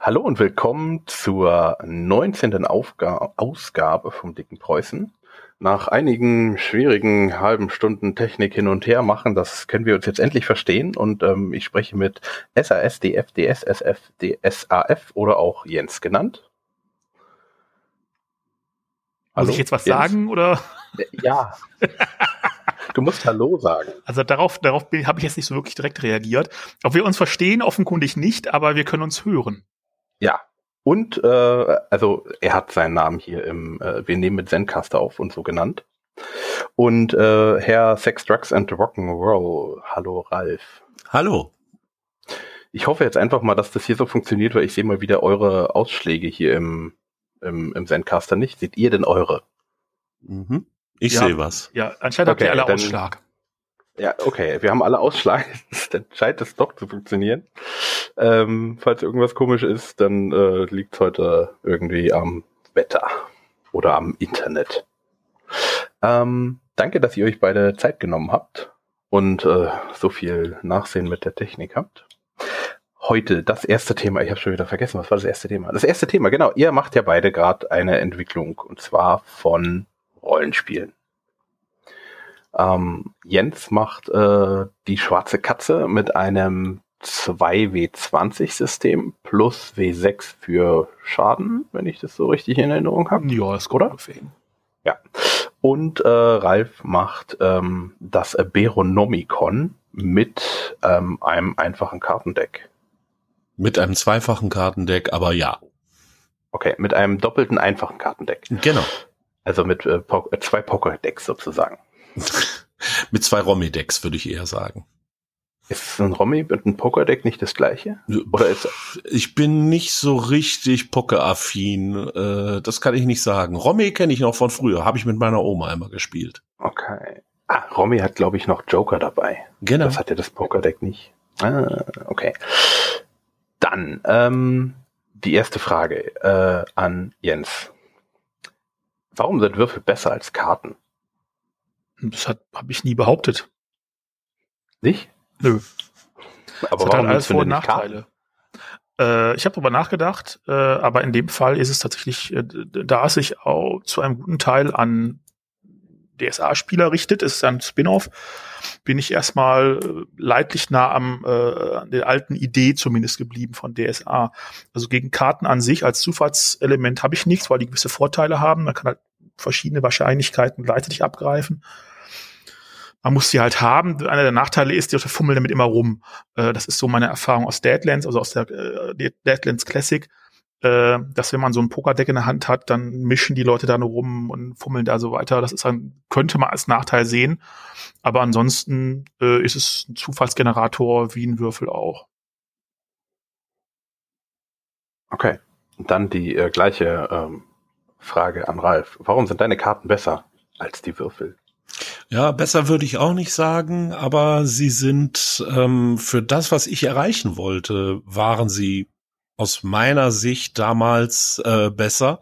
Hallo und willkommen zur 19. Aufga Ausgabe vom Dicken Preußen. Nach einigen schwierigen halben Stunden Technik hin und her machen, das können wir uns jetzt endlich verstehen und ähm, ich spreche mit SAS, DF, DS, SF, DSAF oder auch Jens genannt. Muss ich jetzt was Jens? sagen oder? Ja. Du musst Hallo sagen. Also darauf, darauf habe ich jetzt nicht so wirklich direkt reagiert. Ob wir uns verstehen, offenkundig nicht, aber wir können uns hören. Ja. Und äh, also er hat seinen Namen hier im, äh, wir nehmen mit Zencaster auf und so genannt. Und äh, Herr Sex, Drugs and Rock'n'Roll. Hallo Ralf. Hallo. Ich hoffe jetzt einfach mal, dass das hier so funktioniert, weil ich sehe mal wieder eure Ausschläge hier im, im, im Zencaster nicht. Seht ihr denn eure? Mhm. Ich ja, sehe was. Ja, anscheinend okay, habt ihr alle dann, Ausschlag. Ja, okay, wir haben alle Ausschlag. dann scheint es doch zu funktionieren. Ähm, falls irgendwas komisch ist, dann äh, liegt heute irgendwie am Wetter oder am Internet. Ähm, danke, dass ihr euch beide Zeit genommen habt und äh, so viel Nachsehen mit der Technik habt. Heute das erste Thema, ich habe schon wieder vergessen, was war das erste Thema? Das erste Thema, genau, ihr macht ja beide gerade eine Entwicklung und zwar von Rollenspielen. Ähm, Jens macht äh, die schwarze Katze mit einem 2W20-System plus W6 für Schaden, wenn ich das so richtig in Erinnerung habe. Ja, ist gut, oder? Ja. Und äh, Ralf macht ähm, das Beronomicon mit ähm, einem einfachen Kartendeck. Mit einem zweifachen Kartendeck, aber ja. Okay, mit einem doppelten einfachen Kartendeck. Genau. Also mit äh, po äh, zwei Poker-Decks sozusagen. Mit zwei Romy-Decks würde ich eher sagen. Ist ein Romy und ein Poker-Deck nicht das gleiche? Oder ist ich bin nicht so richtig Poker-affin. Äh, das kann ich nicht sagen. Romy kenne ich noch von früher. Habe ich mit meiner Oma einmal gespielt. Okay. Ah, Romy hat, glaube ich, noch Joker dabei. Genau. Das hat ja das Poker-Deck nicht. Ah, okay. Dann ähm, die erste Frage äh, an Jens. Warum sind Würfel besser als Karten? Das habe ich nie behauptet. Nicht? Nö. Aber das warum hat halt alles Vor- und Nachteile. Äh, ich habe darüber nachgedacht, äh, aber in dem Fall ist es tatsächlich, äh, da es sich auch zu einem guten Teil an DSA-Spieler richtet, ist ein Spin-off, bin ich erstmal äh, leidlich nah am äh, an der alten Idee zumindest geblieben von DSA. Also gegen Karten an sich als Zufallselement habe ich nichts, weil die gewisse Vorteile haben. Man kann halt verschiedene Wahrscheinlichkeiten gleichzeitig abgreifen. Man muss sie halt haben. Einer der Nachteile ist, die Leute fummeln damit immer rum. Äh, das ist so meine Erfahrung aus Deadlands, also aus der äh, Deadlands Classic äh, dass wenn man so ein Pokerdeck in der Hand hat, dann mischen die Leute da nur rum und fummeln da so weiter. Das ist dann, könnte man als Nachteil sehen. Aber ansonsten äh, ist es ein Zufallsgenerator wie ein Würfel auch. Okay. Und dann die äh, gleiche ähm, Frage an Ralf. Warum sind deine Karten besser als die Würfel? Ja, besser würde ich auch nicht sagen, aber sie sind ähm, für das, was ich erreichen wollte, waren sie aus meiner Sicht damals äh, besser,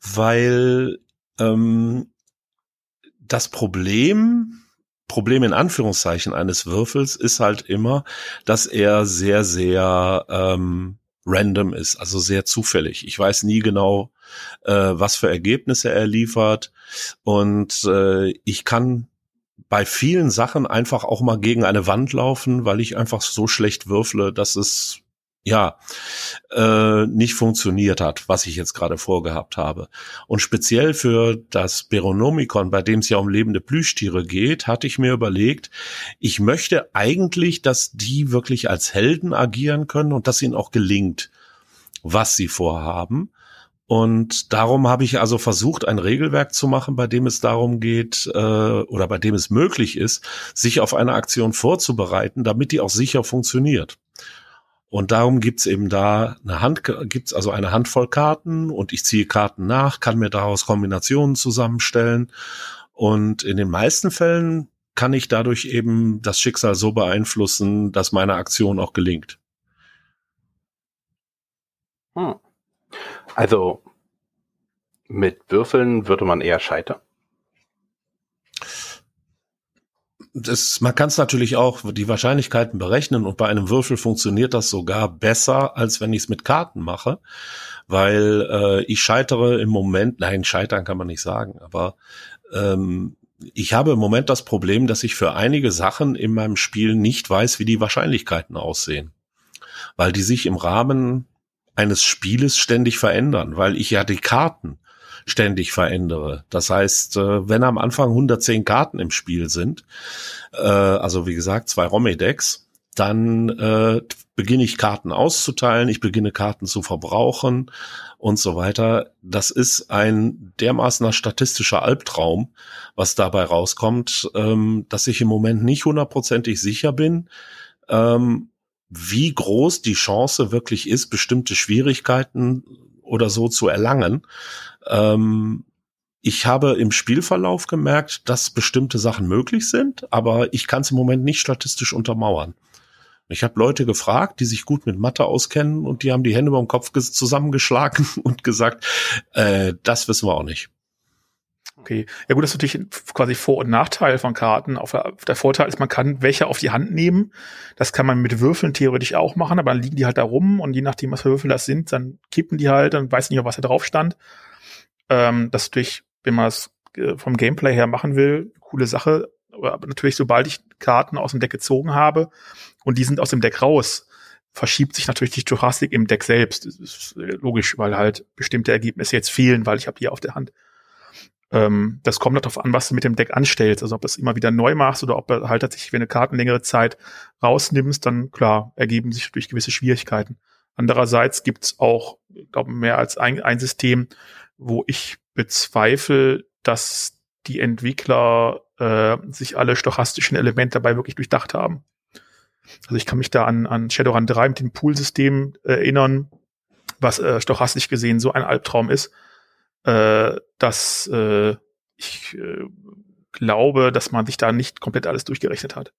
weil ähm, das Problem, Problem in Anführungszeichen eines Würfels ist halt immer, dass er sehr, sehr ähm, random ist, also sehr zufällig. Ich weiß nie genau, äh, was für Ergebnisse er liefert und äh, ich kann bei vielen Sachen einfach auch mal gegen eine Wand laufen, weil ich einfach so schlecht würfle, dass es ja, äh, nicht funktioniert hat, was ich jetzt gerade vorgehabt habe. Und speziell für das Beronomikon, bei dem es ja um lebende Plüschtiere geht, hatte ich mir überlegt, ich möchte eigentlich, dass die wirklich als Helden agieren können und dass ihnen auch gelingt, was sie vorhaben. Und darum habe ich also versucht, ein Regelwerk zu machen, bei dem es darum geht äh, oder bei dem es möglich ist, sich auf eine Aktion vorzubereiten, damit die auch sicher funktioniert. Und darum gibt's eben da eine Hand, gibt's also eine Handvoll Karten und ich ziehe Karten nach, kann mir daraus Kombinationen zusammenstellen. Und in den meisten Fällen kann ich dadurch eben das Schicksal so beeinflussen, dass meine Aktion auch gelingt. Hm. Also mit Würfeln würde man eher scheitern. Das, man kann es natürlich auch die Wahrscheinlichkeiten berechnen und bei einem Würfel funktioniert das sogar besser, als wenn ich es mit Karten mache, weil äh, ich scheitere im Moment, nein, scheitern kann man nicht sagen, aber ähm, ich habe im Moment das Problem, dass ich für einige Sachen in meinem Spiel nicht weiß, wie die Wahrscheinlichkeiten aussehen, weil die sich im Rahmen eines Spieles ständig verändern, weil ich ja die Karten ständig verändere. Das heißt, äh, wenn am Anfang 110 Karten im Spiel sind, äh, also wie gesagt zwei Romy-Decks, dann äh, beginne ich Karten auszuteilen, ich beginne Karten zu verbrauchen und so weiter. Das ist ein dermaßener statistischer Albtraum, was dabei rauskommt, ähm, dass ich im Moment nicht hundertprozentig sicher bin, ähm, wie groß die Chance wirklich ist, bestimmte Schwierigkeiten oder so zu erlangen. Ähm, ich habe im Spielverlauf gemerkt, dass bestimmte Sachen möglich sind, aber ich kann es im Moment nicht statistisch untermauern. Ich habe Leute gefragt, die sich gut mit Mathe auskennen und die haben die Hände beim Kopf zusammengeschlagen und gesagt, äh, das wissen wir auch nicht. Okay, ja gut, das ist natürlich quasi Vor- und Nachteil von Karten. Auf der, Vorteil ist, man kann welche auf die Hand nehmen. Das kann man mit Würfeln theoretisch auch machen, aber dann liegen die halt da rum und je nachdem, was für Würfel das sind, dann kippen die halt, dann weiß nicht, was da drauf stand. Ähm, das natürlich, wenn man es äh, vom Gameplay her machen will, coole Sache. Aber natürlich, sobald ich Karten aus dem Deck gezogen habe und die sind aus dem Deck raus, verschiebt sich natürlich die Stochastik im Deck selbst. Das ist äh, logisch, weil halt bestimmte Ergebnisse jetzt fehlen, weil ich habe hier auf der Hand. Ähm, das kommt darauf an, was du mit dem Deck anstellst. Also ob du es immer wieder neu machst oder ob du halt tatsächlich, wenn du Karten längere Zeit rausnimmst, dann klar, ergeben sich durch gewisse Schwierigkeiten. Andererseits gibt's auch, glaube mehr als ein, ein System, wo ich bezweifle, dass die Entwickler äh, sich alle stochastischen Elemente dabei wirklich durchdacht haben. Also ich kann mich da an, an Shadowrun 3 mit dem Poolsystem äh, erinnern, was äh, stochastisch gesehen so ein Albtraum ist, äh, dass äh, ich äh, glaube, dass man sich da nicht komplett alles durchgerechnet hat.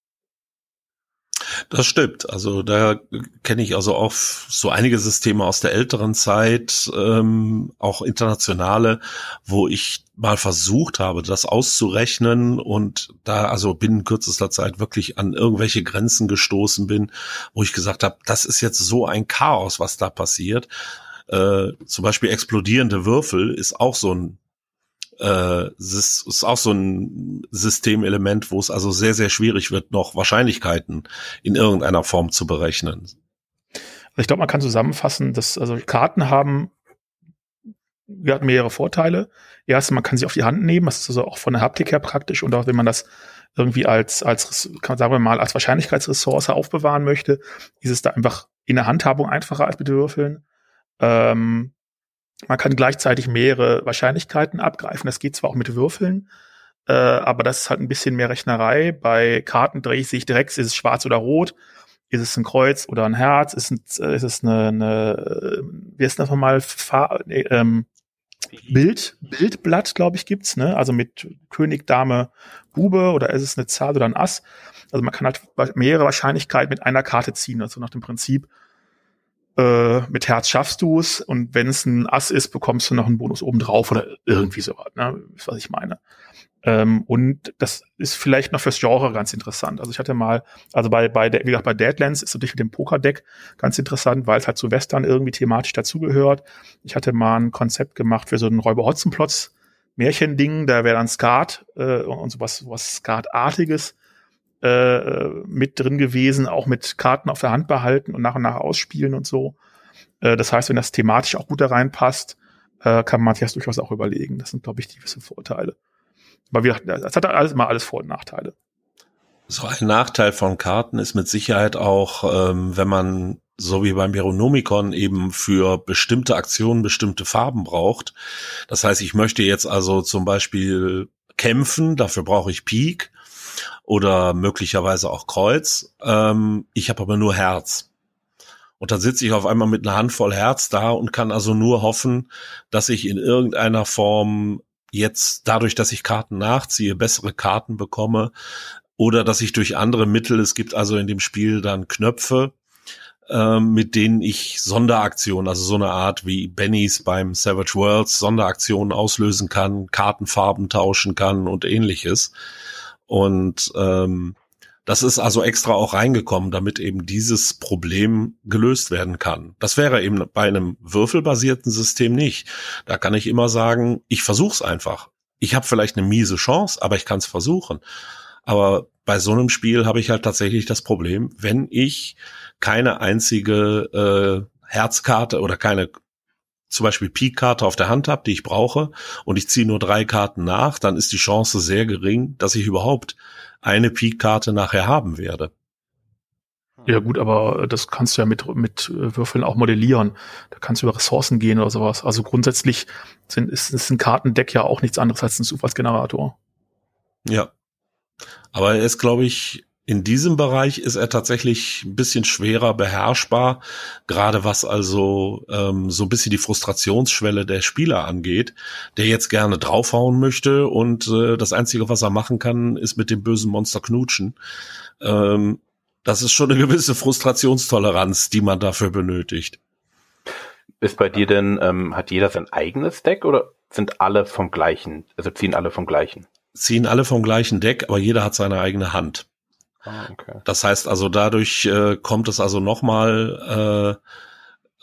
Das stimmt. Also da kenne ich also auch so einige Systeme aus der älteren Zeit, ähm, auch internationale, wo ich mal versucht habe, das auszurechnen und da also binnen kürzester Zeit wirklich an irgendwelche Grenzen gestoßen bin, wo ich gesagt habe, das ist jetzt so ein Chaos, was da passiert. Äh, zum Beispiel explodierende Würfel ist auch so ein äh, ist, ist auch so ein Systemelement, wo es also sehr, sehr schwierig wird, noch Wahrscheinlichkeiten in irgendeiner Form zu berechnen. Ich glaube, man kann zusammenfassen, dass also Karten haben wir mehrere Vorteile. Erstens, man kann sie auf die Hand nehmen, das ist also auch von der Haptik her praktisch und auch wenn man das irgendwie als, als, kann, sagen wir mal, als Wahrscheinlichkeitsressource aufbewahren möchte, ist es da einfach in der Handhabung einfacher als mit Würfeln. Ähm, man kann gleichzeitig mehrere Wahrscheinlichkeiten abgreifen. Das geht zwar auch mit Würfeln, äh, aber das ist halt ein bisschen mehr Rechnerei. Bei Karten drehe ich sich direkt, ist es schwarz oder rot? Ist es ein Kreuz oder ein Herz? Ist, es, ist es eine, eine, wie ist das nochmal? Nee, ähm, Bild, Bildblatt, glaube ich, gibt's, ne? Also mit König, Dame, Bube oder ist es eine Zahl oder ein Ass? Also man kann halt mehrere Wahrscheinlichkeiten mit einer Karte ziehen, also nach dem Prinzip, äh, mit Herz schaffst du es und wenn es ein Ass ist, bekommst du noch einen Bonus obendrauf oder irgendwie sowas, ne? Ist, was ich meine. Ähm, und das ist vielleicht noch fürs Genre ganz interessant. Also ich hatte mal, also bei, bei wie gesagt, bei Deadlands ist natürlich mit dem Pokerdeck ganz interessant, weil es halt zu Western irgendwie thematisch dazugehört. Ich hatte mal ein Konzept gemacht für so einen Räuber Hotzenplotz Märchending, da wäre dann Skat äh, und sowas, sowas Skatartiges äh, mit drin gewesen, auch mit Karten auf der Hand behalten und nach und nach ausspielen und so. Äh, das heißt, wenn das thematisch auch gut da reinpasst, äh, kann Matthias durchaus auch überlegen. Das sind, glaube ich, die gewissen Vorteile. Aber wir, das hat alles mal alles Vor- und Nachteile. So ein Nachteil von Karten ist mit Sicherheit auch, ähm, wenn man so wie beim Veronomicon eben für bestimmte Aktionen bestimmte Farben braucht. Das heißt, ich möchte jetzt also zum Beispiel kämpfen, dafür brauche ich Pik oder möglicherweise auch Kreuz. Ähm, ich habe aber nur Herz. Und dann sitze ich auf einmal mit einer Handvoll Herz da und kann also nur hoffen, dass ich in irgendeiner Form jetzt dadurch, dass ich Karten nachziehe, bessere Karten bekomme oder dass ich durch andere Mittel, es gibt also in dem Spiel dann Knöpfe, äh, mit denen ich Sonderaktionen, also so eine Art wie Bennys beim Savage Worlds Sonderaktionen auslösen kann, Kartenfarben tauschen kann und ähnliches. Und ähm, das ist also extra auch reingekommen, damit eben dieses Problem gelöst werden kann. Das wäre eben bei einem würfelbasierten System nicht. Da kann ich immer sagen, ich versuch's einfach. Ich habe vielleicht eine miese Chance, aber ich kann es versuchen. Aber bei so einem Spiel habe ich halt tatsächlich das Problem, wenn ich keine einzige äh, Herzkarte oder keine zum Beispiel Peak-Karte auf der Hand habe, die ich brauche, und ich ziehe nur drei Karten nach, dann ist die Chance sehr gering, dass ich überhaupt eine Peak-Karte nachher haben werde. Ja gut, aber das kannst du ja mit, mit Würfeln auch modellieren. Da kannst du über Ressourcen gehen oder sowas. Also grundsätzlich sind, ist, ist ein Kartendeck ja auch nichts anderes als ein Zufallsgenerator. Ja. Aber er ist, glaube ich, in diesem Bereich ist er tatsächlich ein bisschen schwerer beherrschbar, gerade was also ähm, so ein bisschen die Frustrationsschwelle der Spieler angeht, der jetzt gerne draufhauen möchte und äh, das Einzige, was er machen kann, ist mit dem bösen Monster knutschen. Ähm, das ist schon eine gewisse Frustrationstoleranz, die man dafür benötigt. Ist bei dir denn, ähm, hat jeder sein eigenes Deck oder sind alle vom gleichen, also ziehen alle vom gleichen? Ziehen alle vom gleichen Deck, aber jeder hat seine eigene Hand. Ah, okay. Das heißt also, dadurch äh, kommt es also nochmal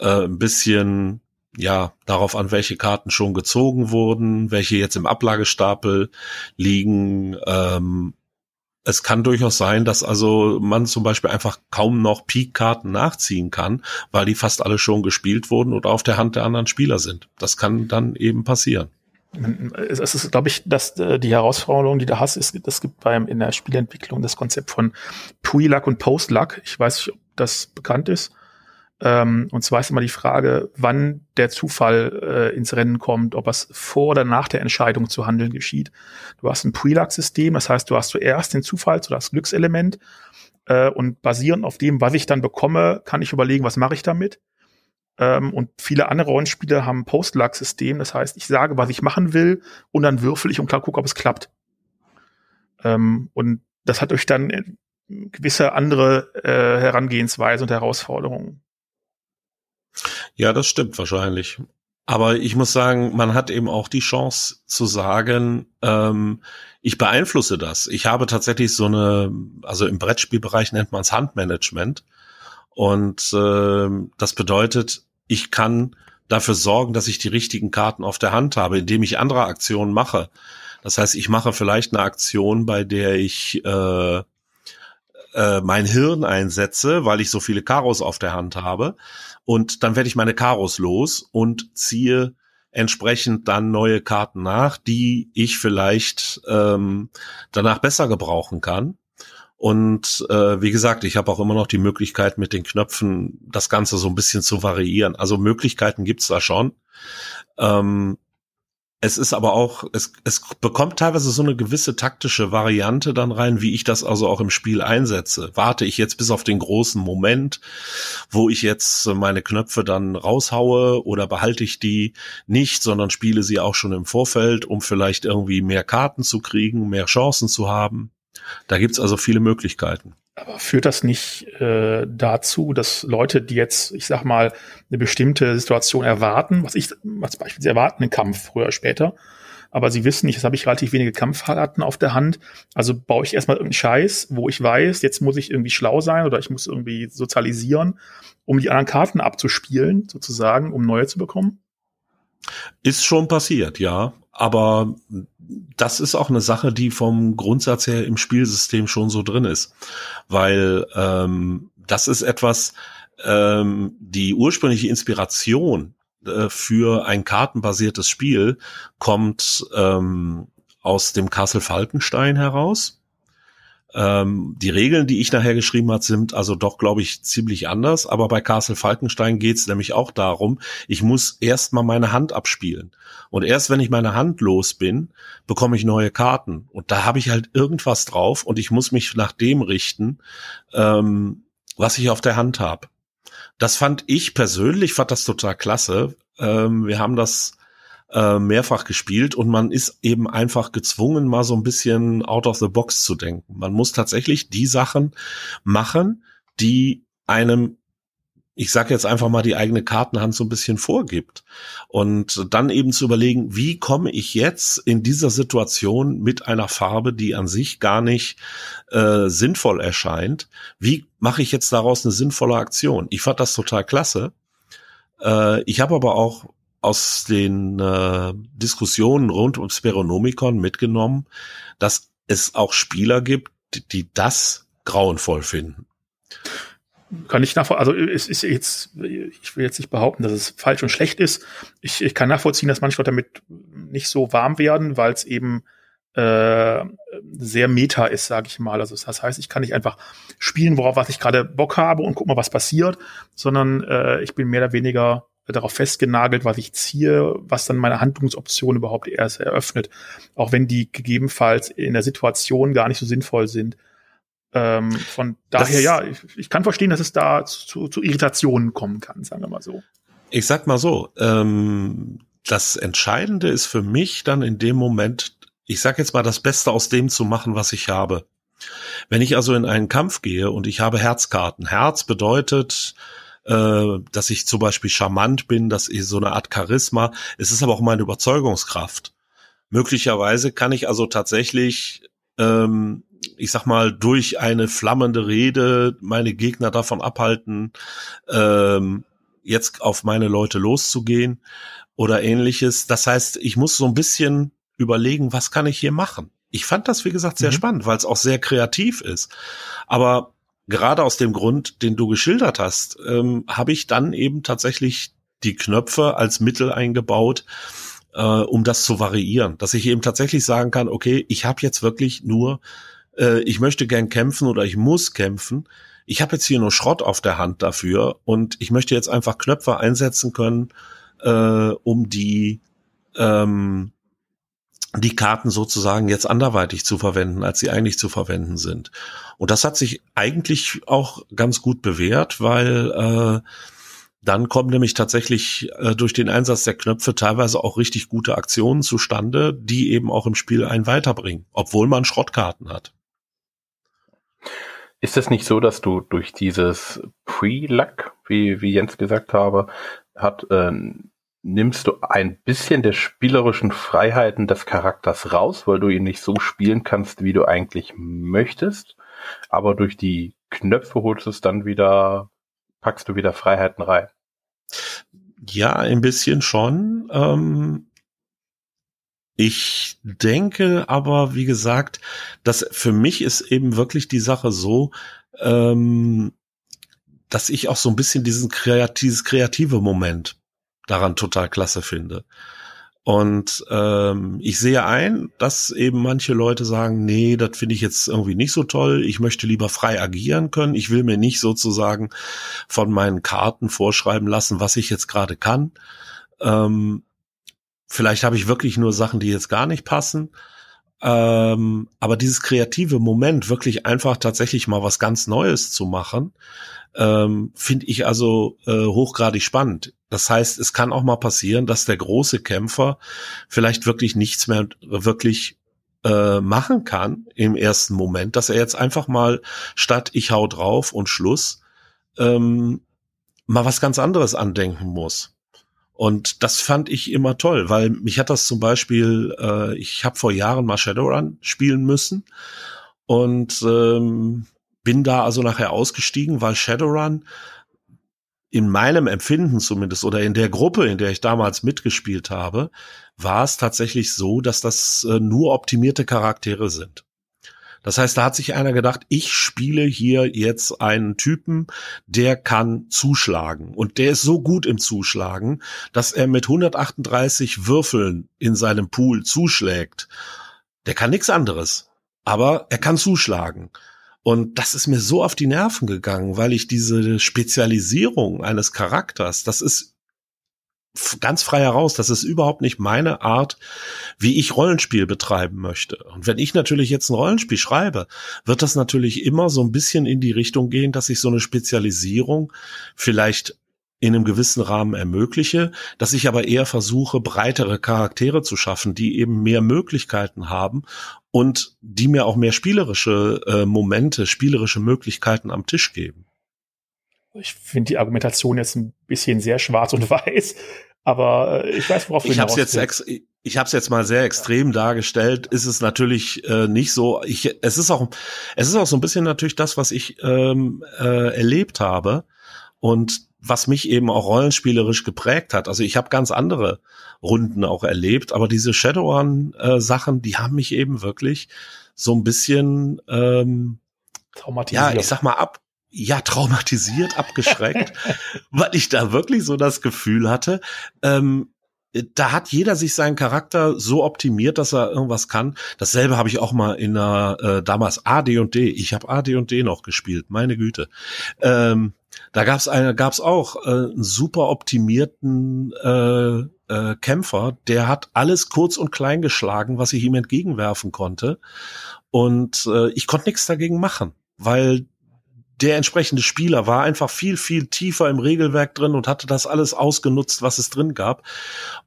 äh, äh, ein bisschen ja darauf an, welche Karten schon gezogen wurden, welche jetzt im Ablagestapel liegen. Ähm, es kann durchaus sein, dass also man zum Beispiel einfach kaum noch Peak-Karten nachziehen kann, weil die fast alle schon gespielt wurden oder auf der Hand der anderen Spieler sind. Das kann dann eben passieren es ist, glaube ich, dass äh, die Herausforderung, die du hast, ist, es gibt beim in der Spielentwicklung das Konzept von Pre-Luck und Post-Luck. Ich weiß nicht, ob das bekannt ist. Ähm, und zwar ist immer die Frage, wann der Zufall äh, ins Rennen kommt, ob es vor oder nach der Entscheidung zu handeln geschieht. Du hast ein Pre-Luck-System, das heißt, du hast zuerst den Zufalls- oder das Glückselement äh, und basierend auf dem, was ich dann bekomme, kann ich überlegen, was mache ich damit. Ähm, und viele andere Rollenspiele haben Post-Luck-System. Das heißt, ich sage, was ich machen will und dann würfel ich und gucke, ob es klappt. Ähm, und das hat euch dann gewisse andere äh, Herangehensweise und Herausforderungen. Ja, das stimmt wahrscheinlich. Aber ich muss sagen, man hat eben auch die Chance zu sagen, ähm, ich beeinflusse das. Ich habe tatsächlich so eine, also im Brettspielbereich nennt man es Handmanagement. Und äh, das bedeutet, ich kann dafür sorgen, dass ich die richtigen Karten auf der Hand habe, indem ich andere Aktionen mache. Das heißt, ich mache vielleicht eine Aktion, bei der ich äh, äh, mein Hirn einsetze, weil ich so viele Karos auf der Hand habe. Und dann werde ich meine Karos los und ziehe entsprechend dann neue Karten nach, die ich vielleicht ähm, danach besser gebrauchen kann. Und äh, wie gesagt, ich habe auch immer noch die Möglichkeit, mit den Knöpfen das Ganze so ein bisschen zu variieren. Also Möglichkeiten gibt's da schon. Ähm, es ist aber auch, es, es bekommt teilweise so eine gewisse taktische Variante dann rein, wie ich das also auch im Spiel einsetze. Warte ich jetzt bis auf den großen Moment, wo ich jetzt meine Knöpfe dann raushaue oder behalte ich die nicht, sondern spiele sie auch schon im Vorfeld, um vielleicht irgendwie mehr Karten zu kriegen, mehr Chancen zu haben. Da gibt's also viele Möglichkeiten. Aber führt das nicht äh, dazu, dass Leute, die jetzt, ich sag mal, eine bestimmte Situation erwarten, was ich was beispielsweise erwarten, einen Kampf früher oder später, aber sie wissen nicht, jetzt habe ich relativ wenige Kampfkarten auf der Hand, also baue ich erstmal irgendeinen Scheiß, wo ich weiß, jetzt muss ich irgendwie schlau sein oder ich muss irgendwie sozialisieren, um die anderen Karten abzuspielen, sozusagen, um neue zu bekommen? Ist schon passiert, ja. Aber das ist auch eine Sache, die vom Grundsatz her im Spielsystem schon so drin ist. Weil ähm, das ist etwas, ähm, die ursprüngliche Inspiration äh, für ein kartenbasiertes Spiel kommt ähm, aus dem Castle Falkenstein heraus. Ähm, die Regeln, die ich nachher geschrieben habe, sind also doch, glaube ich, ziemlich anders. Aber bei Castle Falkenstein geht es nämlich auch darum, ich muss erst mal meine Hand abspielen. Und erst wenn ich meine Hand los bin, bekomme ich neue Karten. Und da habe ich halt irgendwas drauf und ich muss mich nach dem richten, ähm, was ich auf der Hand habe. Das fand ich persönlich, fand das total klasse. Ähm, wir haben das äh, mehrfach gespielt und man ist eben einfach gezwungen, mal so ein bisschen out of the box zu denken. Man muss tatsächlich die Sachen machen, die einem ich sage jetzt einfach mal, die eigene Kartenhand so ein bisschen vorgibt. Und dann eben zu überlegen, wie komme ich jetzt in dieser Situation mit einer Farbe, die an sich gar nicht äh, sinnvoll erscheint, wie mache ich jetzt daraus eine sinnvolle Aktion? Ich fand das total klasse. Äh, ich habe aber auch aus den äh, Diskussionen rund ums Speronomicon mitgenommen, dass es auch Spieler gibt, die, die das grauenvoll finden kann ich nachvollziehen, also es ist jetzt, ich will jetzt nicht behaupten, dass es falsch und schlecht ist. Ich, ich kann nachvollziehen, dass manche Leute damit nicht so warm werden, weil es eben äh, sehr meta ist, sage ich mal. Also das heißt, ich kann nicht einfach spielen, worauf was ich gerade Bock habe und guck mal, was passiert, sondern äh, ich bin mehr oder weniger darauf festgenagelt, was ich ziehe, was dann meine Handlungsoption überhaupt erst eröffnet, auch wenn die gegebenenfalls in der Situation gar nicht so sinnvoll sind. Ähm, von daher, das, ja, ich, ich, kann verstehen, dass es da zu, zu Irritationen kommen kann, sagen wir mal so. Ich sag mal so, ähm, das Entscheidende ist für mich dann in dem Moment, ich sag jetzt mal, das Beste aus dem zu machen, was ich habe. Wenn ich also in einen Kampf gehe und ich habe Herzkarten, Herz bedeutet, äh, dass ich zum Beispiel charmant bin, dass ich so eine Art Charisma, es ist aber auch meine Überzeugungskraft. Möglicherweise kann ich also tatsächlich ähm, ich sag mal, durch eine flammende Rede meine Gegner davon abhalten, ähm, jetzt auf meine Leute loszugehen oder ähnliches. Das heißt, ich muss so ein bisschen überlegen, was kann ich hier machen? Ich fand das, wie gesagt, sehr mhm. spannend, weil es auch sehr kreativ ist. Aber gerade aus dem Grund, den du geschildert hast, ähm, habe ich dann eben tatsächlich die Knöpfe als Mittel eingebaut, äh, um das zu variieren. Dass ich eben tatsächlich sagen kann, okay, ich habe jetzt wirklich nur äh, ich möchte gern kämpfen oder ich muss kämpfen. Ich habe jetzt hier nur Schrott auf der Hand dafür und ich möchte jetzt einfach Knöpfe einsetzen können, äh, um die ähm, die Karten sozusagen jetzt anderweitig zu verwenden, als sie eigentlich zu verwenden sind. Und das hat sich eigentlich auch ganz gut bewährt, weil äh, dann kommen nämlich tatsächlich äh, durch den Einsatz der Knöpfe teilweise auch richtig gute Aktionen zustande, die eben auch im Spiel einen weiterbringen, obwohl man Schrottkarten hat. Ist es nicht so, dass du durch dieses Pre-Luck, wie, wie Jens gesagt habe, hat, äh, nimmst du ein bisschen der spielerischen Freiheiten des Charakters raus, weil du ihn nicht so spielen kannst, wie du eigentlich möchtest, aber durch die Knöpfe holst du es dann wieder, packst du wieder Freiheiten rein. Ja, ein bisschen schon. Ähm, ich denke aber, wie gesagt, dass für mich ist eben wirklich die Sache so, ähm, dass ich auch so ein bisschen diesen kreativ, dieses kreative Moment daran total klasse finde. Und ähm, ich sehe ein, dass eben manche Leute sagen, nee, das finde ich jetzt irgendwie nicht so toll. Ich möchte lieber frei agieren können. Ich will mir nicht sozusagen von meinen Karten vorschreiben lassen, was ich jetzt gerade kann. Ähm, Vielleicht habe ich wirklich nur Sachen, die jetzt gar nicht passen. Ähm, aber dieses kreative Moment, wirklich einfach tatsächlich mal was ganz Neues zu machen, ähm, finde ich also äh, hochgradig spannend. Das heißt, es kann auch mal passieren, dass der große Kämpfer vielleicht wirklich nichts mehr wirklich äh, machen kann im ersten Moment, dass er jetzt einfach mal statt ich hau drauf und Schluss ähm, mal was ganz anderes andenken muss. Und das fand ich immer toll, weil mich hat das zum Beispiel, äh, ich habe vor Jahren mal Shadowrun spielen müssen und ähm, bin da also nachher ausgestiegen, weil Shadowrun in meinem Empfinden zumindest oder in der Gruppe, in der ich damals mitgespielt habe, war es tatsächlich so, dass das äh, nur optimierte Charaktere sind. Das heißt, da hat sich einer gedacht, ich spiele hier jetzt einen Typen, der kann zuschlagen. Und der ist so gut im Zuschlagen, dass er mit 138 Würfeln in seinem Pool zuschlägt. Der kann nichts anderes. Aber er kann zuschlagen. Und das ist mir so auf die Nerven gegangen, weil ich diese Spezialisierung eines Charakters, das ist ganz frei heraus, das ist überhaupt nicht meine Art, wie ich Rollenspiel betreiben möchte. Und wenn ich natürlich jetzt ein Rollenspiel schreibe, wird das natürlich immer so ein bisschen in die Richtung gehen, dass ich so eine Spezialisierung vielleicht in einem gewissen Rahmen ermögliche, dass ich aber eher versuche, breitere Charaktere zu schaffen, die eben mehr Möglichkeiten haben und die mir auch mehr spielerische äh, Momente, spielerische Möglichkeiten am Tisch geben. Ich finde die Argumentation jetzt ein bisschen sehr schwarz und weiß, aber äh, ich weiß, worauf du Ich habe jetzt ex ich habe es jetzt mal sehr extrem dargestellt. Ist es natürlich äh, nicht so. Ich, es ist auch, es ist auch so ein bisschen natürlich das, was ich ähm, äh, erlebt habe und was mich eben auch rollenspielerisch geprägt hat. Also ich habe ganz andere Runden auch erlebt, aber diese Shadowrun-Sachen, äh, die haben mich eben wirklich so ein bisschen ähm, traumatisiert. Ja, ich sag mal ab, ja, traumatisiert, abgeschreckt, weil ich da wirklich so das Gefühl hatte, ähm, da hat jeder sich seinen Charakter so optimiert, dass er irgendwas kann. Dasselbe habe ich auch mal in einer äh, damals AD&D. Ich habe AD&D noch gespielt, meine Güte. Ähm, da gab's eine, gab's auch äh, einen super optimierten äh, äh, Kämpfer, der hat alles kurz und klein geschlagen, was ich ihm entgegenwerfen konnte. Und äh, ich konnte nichts dagegen machen, weil der entsprechende Spieler war einfach viel, viel tiefer im Regelwerk drin und hatte das alles ausgenutzt, was es drin gab.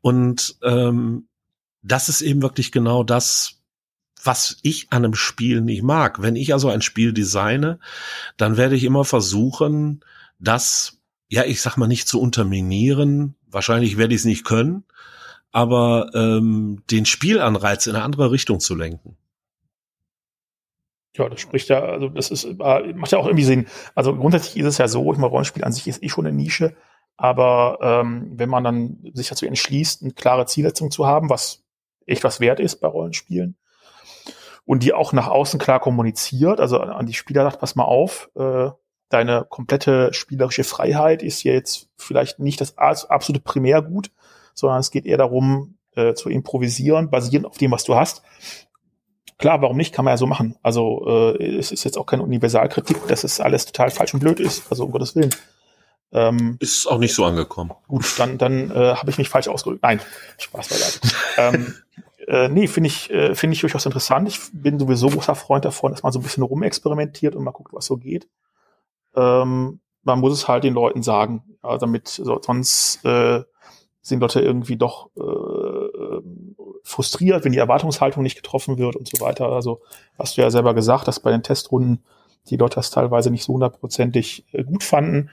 Und ähm, das ist eben wirklich genau das, was ich an einem Spiel nicht mag. Wenn ich also ein Spiel designe, dann werde ich immer versuchen, das, ja, ich sag mal, nicht zu unterminieren. Wahrscheinlich werde ich es nicht können, aber ähm, den Spielanreiz in eine andere Richtung zu lenken. Ja, das spricht ja, also das ist, äh, macht ja auch irgendwie Sinn. Also grundsätzlich ist es ja so, ich meine, Rollenspiel an sich ist eh schon eine Nische, aber ähm, wenn man dann sich dazu entschließt, eine klare Zielsetzung zu haben, was echt was wert ist bei Rollenspielen, und die auch nach außen klar kommuniziert, also an die Spieler sagt, pass mal auf, äh, deine komplette spielerische Freiheit ist hier jetzt vielleicht nicht das absolute Primärgut, sondern es geht eher darum, äh, zu improvisieren, basierend auf dem, was du hast. Klar, warum nicht? Kann man ja so machen. Also äh, es ist jetzt auch keine Universalkritik, dass es alles total falsch und blöd ist. Also um Gottes Willen. Ähm, ist auch nicht so angekommen. Gut, dann, dann äh, habe ich mich falsch ausgedrückt. Nein, Spaß beiseite. ähm, äh, nee, finde ich, äh, finde ich durchaus interessant. Ich bin sowieso großer Freund davon, dass man so ein bisschen rumexperimentiert und mal guckt, was so geht. Ähm, man muss es halt den Leuten sagen, ja, damit so, sonst äh, sind Leute irgendwie doch äh, frustriert, wenn die Erwartungshaltung nicht getroffen wird und so weiter. Also hast du ja selber gesagt, dass bei den Testrunden die Leute das teilweise nicht so hundertprozentig äh, gut fanden.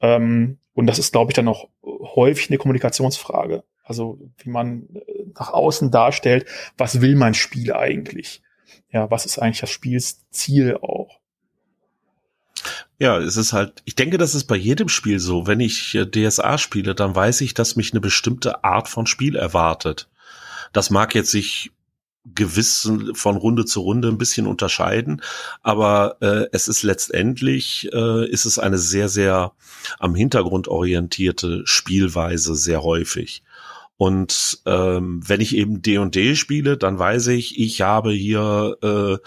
Ähm, und das ist, glaube ich, dann auch häufig eine Kommunikationsfrage. Also wie man äh, nach außen darstellt, was will mein Spiel eigentlich? Ja, was ist eigentlich das Spielsziel auch? Ja, es ist halt, ich denke, das ist bei jedem Spiel so. Wenn ich äh, DSA spiele, dann weiß ich, dass mich eine bestimmte Art von Spiel erwartet. Das mag jetzt sich gewiss von Runde zu Runde ein bisschen unterscheiden, aber äh, es ist letztendlich äh, ist es eine sehr sehr am Hintergrund orientierte Spielweise sehr häufig. Und ähm, wenn ich eben D&D spiele, dann weiß ich, ich habe hier äh,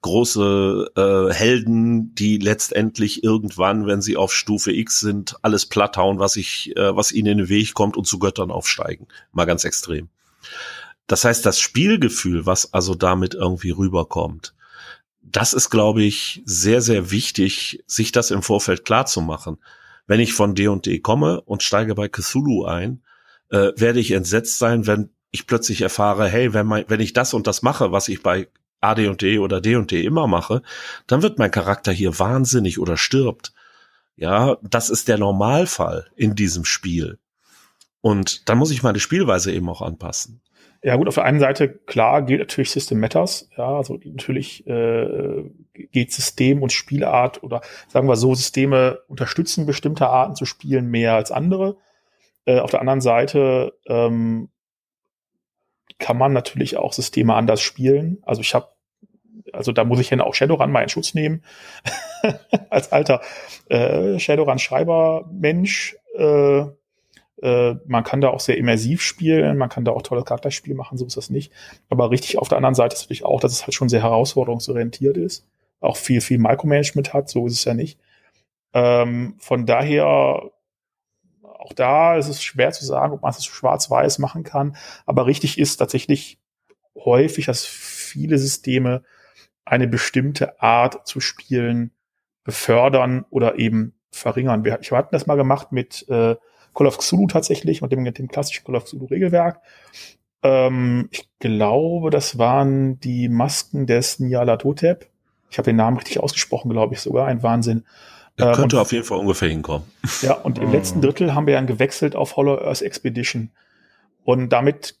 große äh, Helden, die letztendlich irgendwann, wenn sie auf Stufe X sind, alles platthauen, was ich, äh, was ihnen in den Weg kommt und zu Göttern aufsteigen. Mal ganz extrem. Das heißt, das Spielgefühl, was also damit irgendwie rüberkommt, das ist, glaube ich, sehr, sehr wichtig, sich das im Vorfeld klar zu machen. Wenn ich von D&D komme und steige bei Cthulhu ein, äh, werde ich entsetzt sein, wenn ich plötzlich erfahre, hey, wenn, mein, wenn ich das und das mache, was ich bei AD&D oder D&D immer mache, dann wird mein Charakter hier wahnsinnig oder stirbt. Ja, das ist der Normalfall in diesem Spiel. Und dann muss ich meine Spielweise eben auch anpassen. Ja gut, auf der einen Seite, klar, gilt natürlich System Matters. Ja, also natürlich äh, geht System und Spielart oder sagen wir so, Systeme unterstützen bestimmte Arten zu spielen mehr als andere. Äh, auf der anderen Seite ähm, kann man natürlich auch Systeme anders spielen. Also ich habe, also da muss ich ja auch Shadowrun mal in Schutz nehmen. Als alter äh, Shadowrun-Schreiber-Mensch. Äh, äh, man kann da auch sehr immersiv spielen, man kann da auch tolle Charakterspiele machen, so ist das nicht. Aber richtig auf der anderen Seite ist natürlich auch, dass es halt schon sehr herausforderungsorientiert ist. Auch viel, viel Micromanagement hat, so ist es ja nicht. Ähm, von daher auch da ist es schwer zu sagen, ob man es schwarz-weiß machen kann. Aber richtig ist tatsächlich häufig, dass viele Systeme eine bestimmte Art zu spielen befördern oder eben verringern. Wir, ich hatten das mal gemacht mit äh, Call of Cthulhu tatsächlich und dem, mit dem klassischen Call of Cthulhu Regelwerk. Ähm, ich glaube, das waren die Masken des Nyarlathotep. Ich habe den Namen richtig ausgesprochen, glaube ich sogar. Ein Wahnsinn. Er ähm, könnte und, auf jeden Fall ungefähr hinkommen. Ja, und im letzten Drittel haben wir dann gewechselt auf Hollow Earth Expedition. Und damit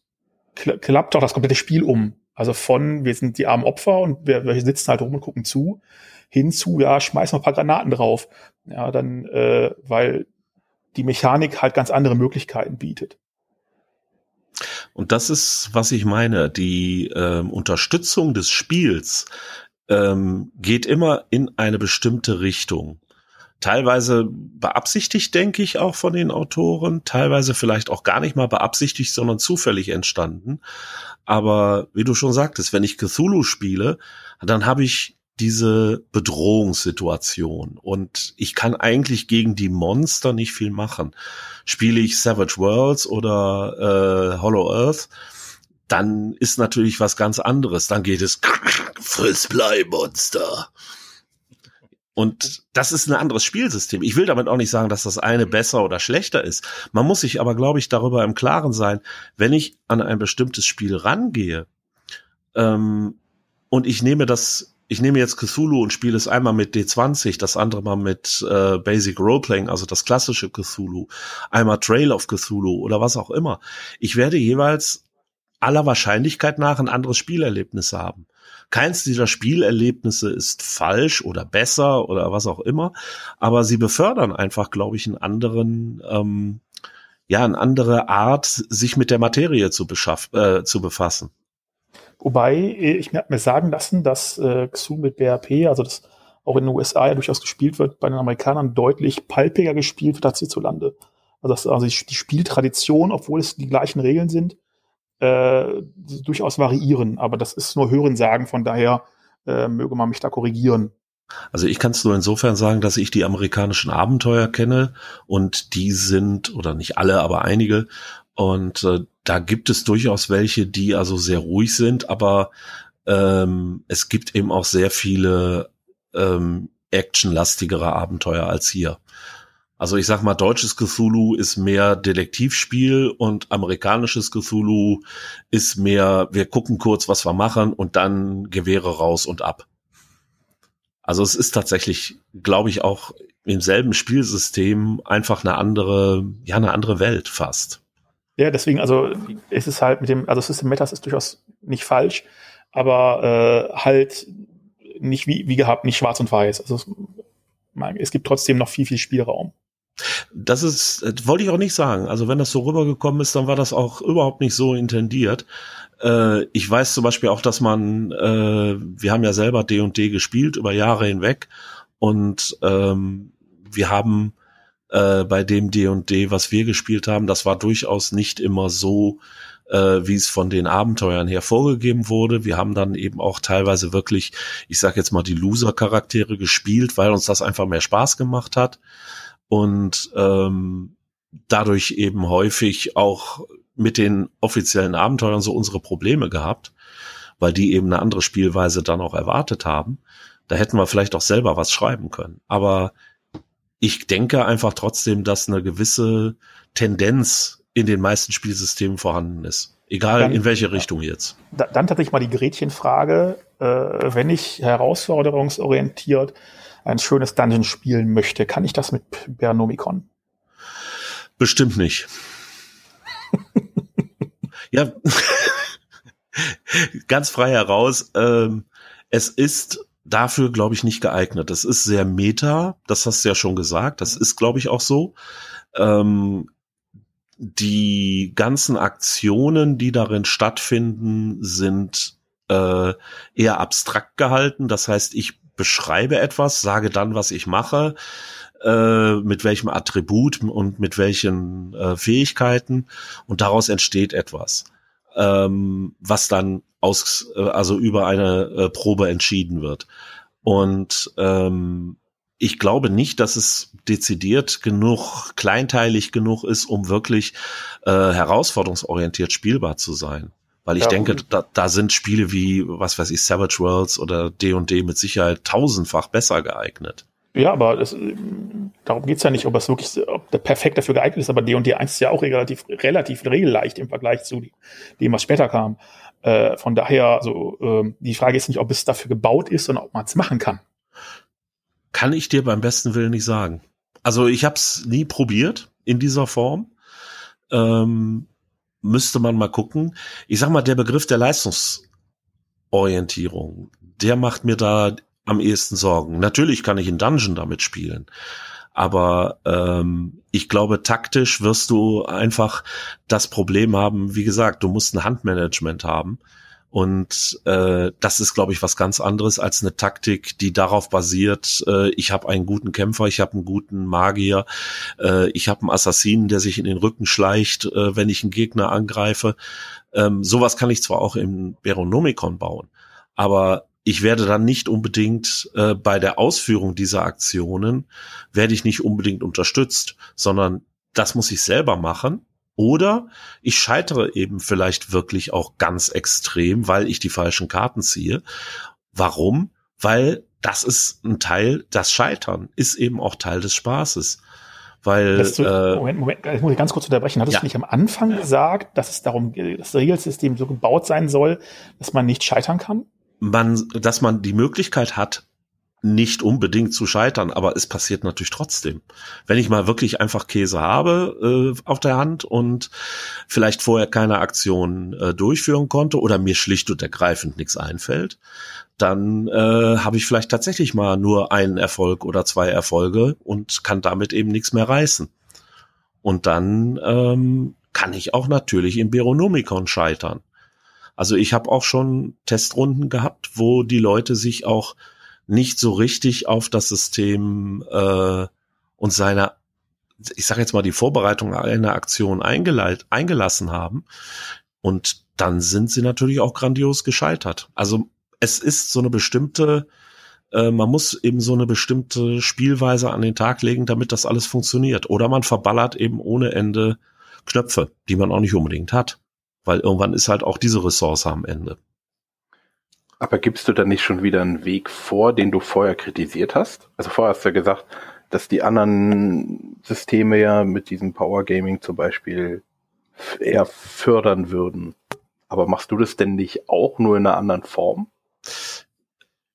kla klappt doch das komplette Spiel um. Also von, wir sind die armen Opfer und wir, wir sitzen halt rum und gucken zu, hinzu, ja, schmeißen wir ein paar Granaten drauf. Ja, dann, äh, weil die Mechanik halt ganz andere Möglichkeiten bietet. Und das ist, was ich meine. Die ähm, Unterstützung des Spiels ähm, geht immer in eine bestimmte Richtung. Teilweise beabsichtigt, denke ich, auch von den Autoren, teilweise vielleicht auch gar nicht mal beabsichtigt, sondern zufällig entstanden. Aber wie du schon sagtest, wenn ich Cthulhu spiele, dann habe ich diese Bedrohungssituation und ich kann eigentlich gegen die Monster nicht viel machen. Spiele ich Savage Worlds oder äh, Hollow Earth, dann ist natürlich was ganz anderes. Dann geht es Friss Bleimonster. Und das ist ein anderes Spielsystem. Ich will damit auch nicht sagen, dass das eine besser oder schlechter ist. Man muss sich aber, glaube ich, darüber im Klaren sein, wenn ich an ein bestimmtes Spiel rangehe ähm, und ich nehme das ich nehme jetzt Cthulhu und spiele es einmal mit D20, das andere mal mit äh, Basic Roleplaying, also das klassische Cthulhu, einmal Trail of Cthulhu oder was auch immer. Ich werde jeweils aller Wahrscheinlichkeit nach ein anderes Spielerlebnis haben. Keins dieser Spielerlebnisse ist falsch oder besser oder was auch immer, aber sie befördern einfach, glaube ich, einen anderen, ähm, ja, eine andere Art, sich mit der Materie zu, beschaff äh, zu befassen. Wobei, äh, ich mir, mir sagen lassen, dass äh, Xu mit BRP, also das auch in den USA ja durchaus gespielt wird, bei den Amerikanern deutlich palpiger gespielt wird als hierzulande. Also, dass, also die Spieltradition, obwohl es die gleichen Regeln sind, äh, durchaus variieren. Aber das ist nur Hörensagen, von daher äh, möge man mich da korrigieren. Also ich kann es nur insofern sagen, dass ich die amerikanischen Abenteuer kenne und die sind, oder nicht alle, aber einige, und äh, da gibt es durchaus welche, die also sehr ruhig sind, aber ähm, es gibt eben auch sehr viele ähm, actionlastigere Abenteuer als hier. Also ich sag mal, deutsches Cthulhu ist mehr Detektivspiel und amerikanisches Cthulhu ist mehr, wir gucken kurz, was wir machen und dann Gewehre raus und ab. Also es ist tatsächlich, glaube ich, auch im selben Spielsystem einfach eine andere, ja, eine andere Welt fast. Ja, deswegen, also ist es halt mit dem, also System Metas ist durchaus nicht falsch, aber äh, halt nicht wie, wie gehabt, nicht schwarz und weiß. Also es, es gibt trotzdem noch viel, viel Spielraum. Das ist, das wollte ich auch nicht sagen. Also wenn das so rübergekommen ist, dann war das auch überhaupt nicht so intendiert. Äh, ich weiß zum Beispiel auch, dass man, äh, wir haben ja selber D&D &D gespielt über Jahre hinweg und ähm, wir haben äh, bei dem D&D, was wir gespielt haben, das war durchaus nicht immer so, äh, wie es von den Abenteuern her vorgegeben wurde. Wir haben dann eben auch teilweise wirklich, ich sag jetzt mal, die Loser-Charaktere gespielt, weil uns das einfach mehr Spaß gemacht hat und ähm, dadurch eben häufig auch mit den offiziellen Abenteuern so unsere Probleme gehabt, weil die eben eine andere Spielweise dann auch erwartet haben. Da hätten wir vielleicht auch selber was schreiben können. Aber ich denke einfach trotzdem, dass eine gewisse Tendenz in den meisten Spielsystemen vorhanden ist. Egal dann, in welche Richtung jetzt. Dann tatsächlich mal die Gretchenfrage, äh, wenn ich herausforderungsorientiert ein schönes Dungeon spielen möchte, kann ich das mit Bernomicon? Bestimmt nicht. ja, ganz frei heraus. Ähm, es ist dafür, glaube ich, nicht geeignet. Das ist sehr meta, das hast du ja schon gesagt. Das ist, glaube ich, auch so. Ähm, die ganzen Aktionen, die darin stattfinden, sind äh, eher abstrakt gehalten. Das heißt, ich beschreibe etwas, sage dann, was ich mache, äh, mit welchem Attribut und mit welchen äh, Fähigkeiten und daraus entsteht etwas, ähm, was dann aus, äh, also über eine äh, Probe entschieden wird. Und ähm, ich glaube nicht, dass es dezidiert genug, kleinteilig genug ist, um wirklich äh, herausforderungsorientiert spielbar zu sein. Weil ich ja, denke, da, da sind Spiele wie, was weiß ich, Savage Worlds oder D&D mit Sicherheit tausendfach besser geeignet. Ja, aber das, darum geht's ja nicht, ob es wirklich ob der perfekt dafür geeignet ist, aber D&D 1 ist ja auch relativ, relativ regelleicht im Vergleich zu dem, was später kam. Äh, von daher, also äh, die Frage ist nicht, ob es dafür gebaut ist, sondern ob man es machen kann. kann ich dir beim besten Willen nicht sagen. Also ich habe es nie probiert in dieser Form. Ähm, müsste man mal gucken. Ich sag mal, der Begriff der Leistungsorientierung, der macht mir da am ehesten Sorgen. Natürlich kann ich in Dungeon damit spielen. Aber ähm, ich glaube, taktisch wirst du einfach das Problem haben, wie gesagt, du musst ein Handmanagement haben. Und äh, das ist, glaube ich, was ganz anderes als eine Taktik, die darauf basiert, äh, ich habe einen guten Kämpfer, ich habe einen guten Magier, äh, ich habe einen Assassinen, der sich in den Rücken schleicht, äh, wenn ich einen Gegner angreife. Ähm, sowas kann ich zwar auch im Beronomicon bauen, aber ich werde dann nicht unbedingt äh, bei der Ausführung dieser Aktionen, werde ich nicht unbedingt unterstützt, sondern das muss ich selber machen. Oder ich scheitere eben vielleicht wirklich auch ganz extrem, weil ich die falschen Karten ziehe. Warum? Weil das ist ein Teil, das Scheitern ist eben auch Teil des Spaßes. Weil, du, äh, Moment, Moment, ich muss ich ganz kurz unterbrechen. Hattest ja. du nicht am Anfang gesagt, dass es darum, das Regelsystem so gebaut sein soll, dass man nicht scheitern kann? Man, dass man die Möglichkeit hat, nicht unbedingt zu scheitern, aber es passiert natürlich trotzdem. Wenn ich mal wirklich einfach Käse habe äh, auf der Hand und vielleicht vorher keine Aktion äh, durchführen konnte oder mir schlicht und ergreifend nichts einfällt, dann äh, habe ich vielleicht tatsächlich mal nur einen Erfolg oder zwei Erfolge und kann damit eben nichts mehr reißen. Und dann ähm, kann ich auch natürlich im Beronomikon scheitern. Also ich habe auch schon Testrunden gehabt, wo die Leute sich auch nicht so richtig auf das System äh, und seine, ich sage jetzt mal, die Vorbereitung einer Aktion eingelassen haben. Und dann sind sie natürlich auch grandios gescheitert. Also es ist so eine bestimmte, äh, man muss eben so eine bestimmte Spielweise an den Tag legen, damit das alles funktioniert. Oder man verballert eben ohne Ende Knöpfe, die man auch nicht unbedingt hat. Weil irgendwann ist halt auch diese Ressource am Ende. Aber gibst du da nicht schon wieder einen Weg vor, den du vorher kritisiert hast? Also vorher hast du ja gesagt, dass die anderen Systeme ja mit diesem Power Gaming zum Beispiel eher fördern würden. Aber machst du das denn nicht auch nur in einer anderen Form?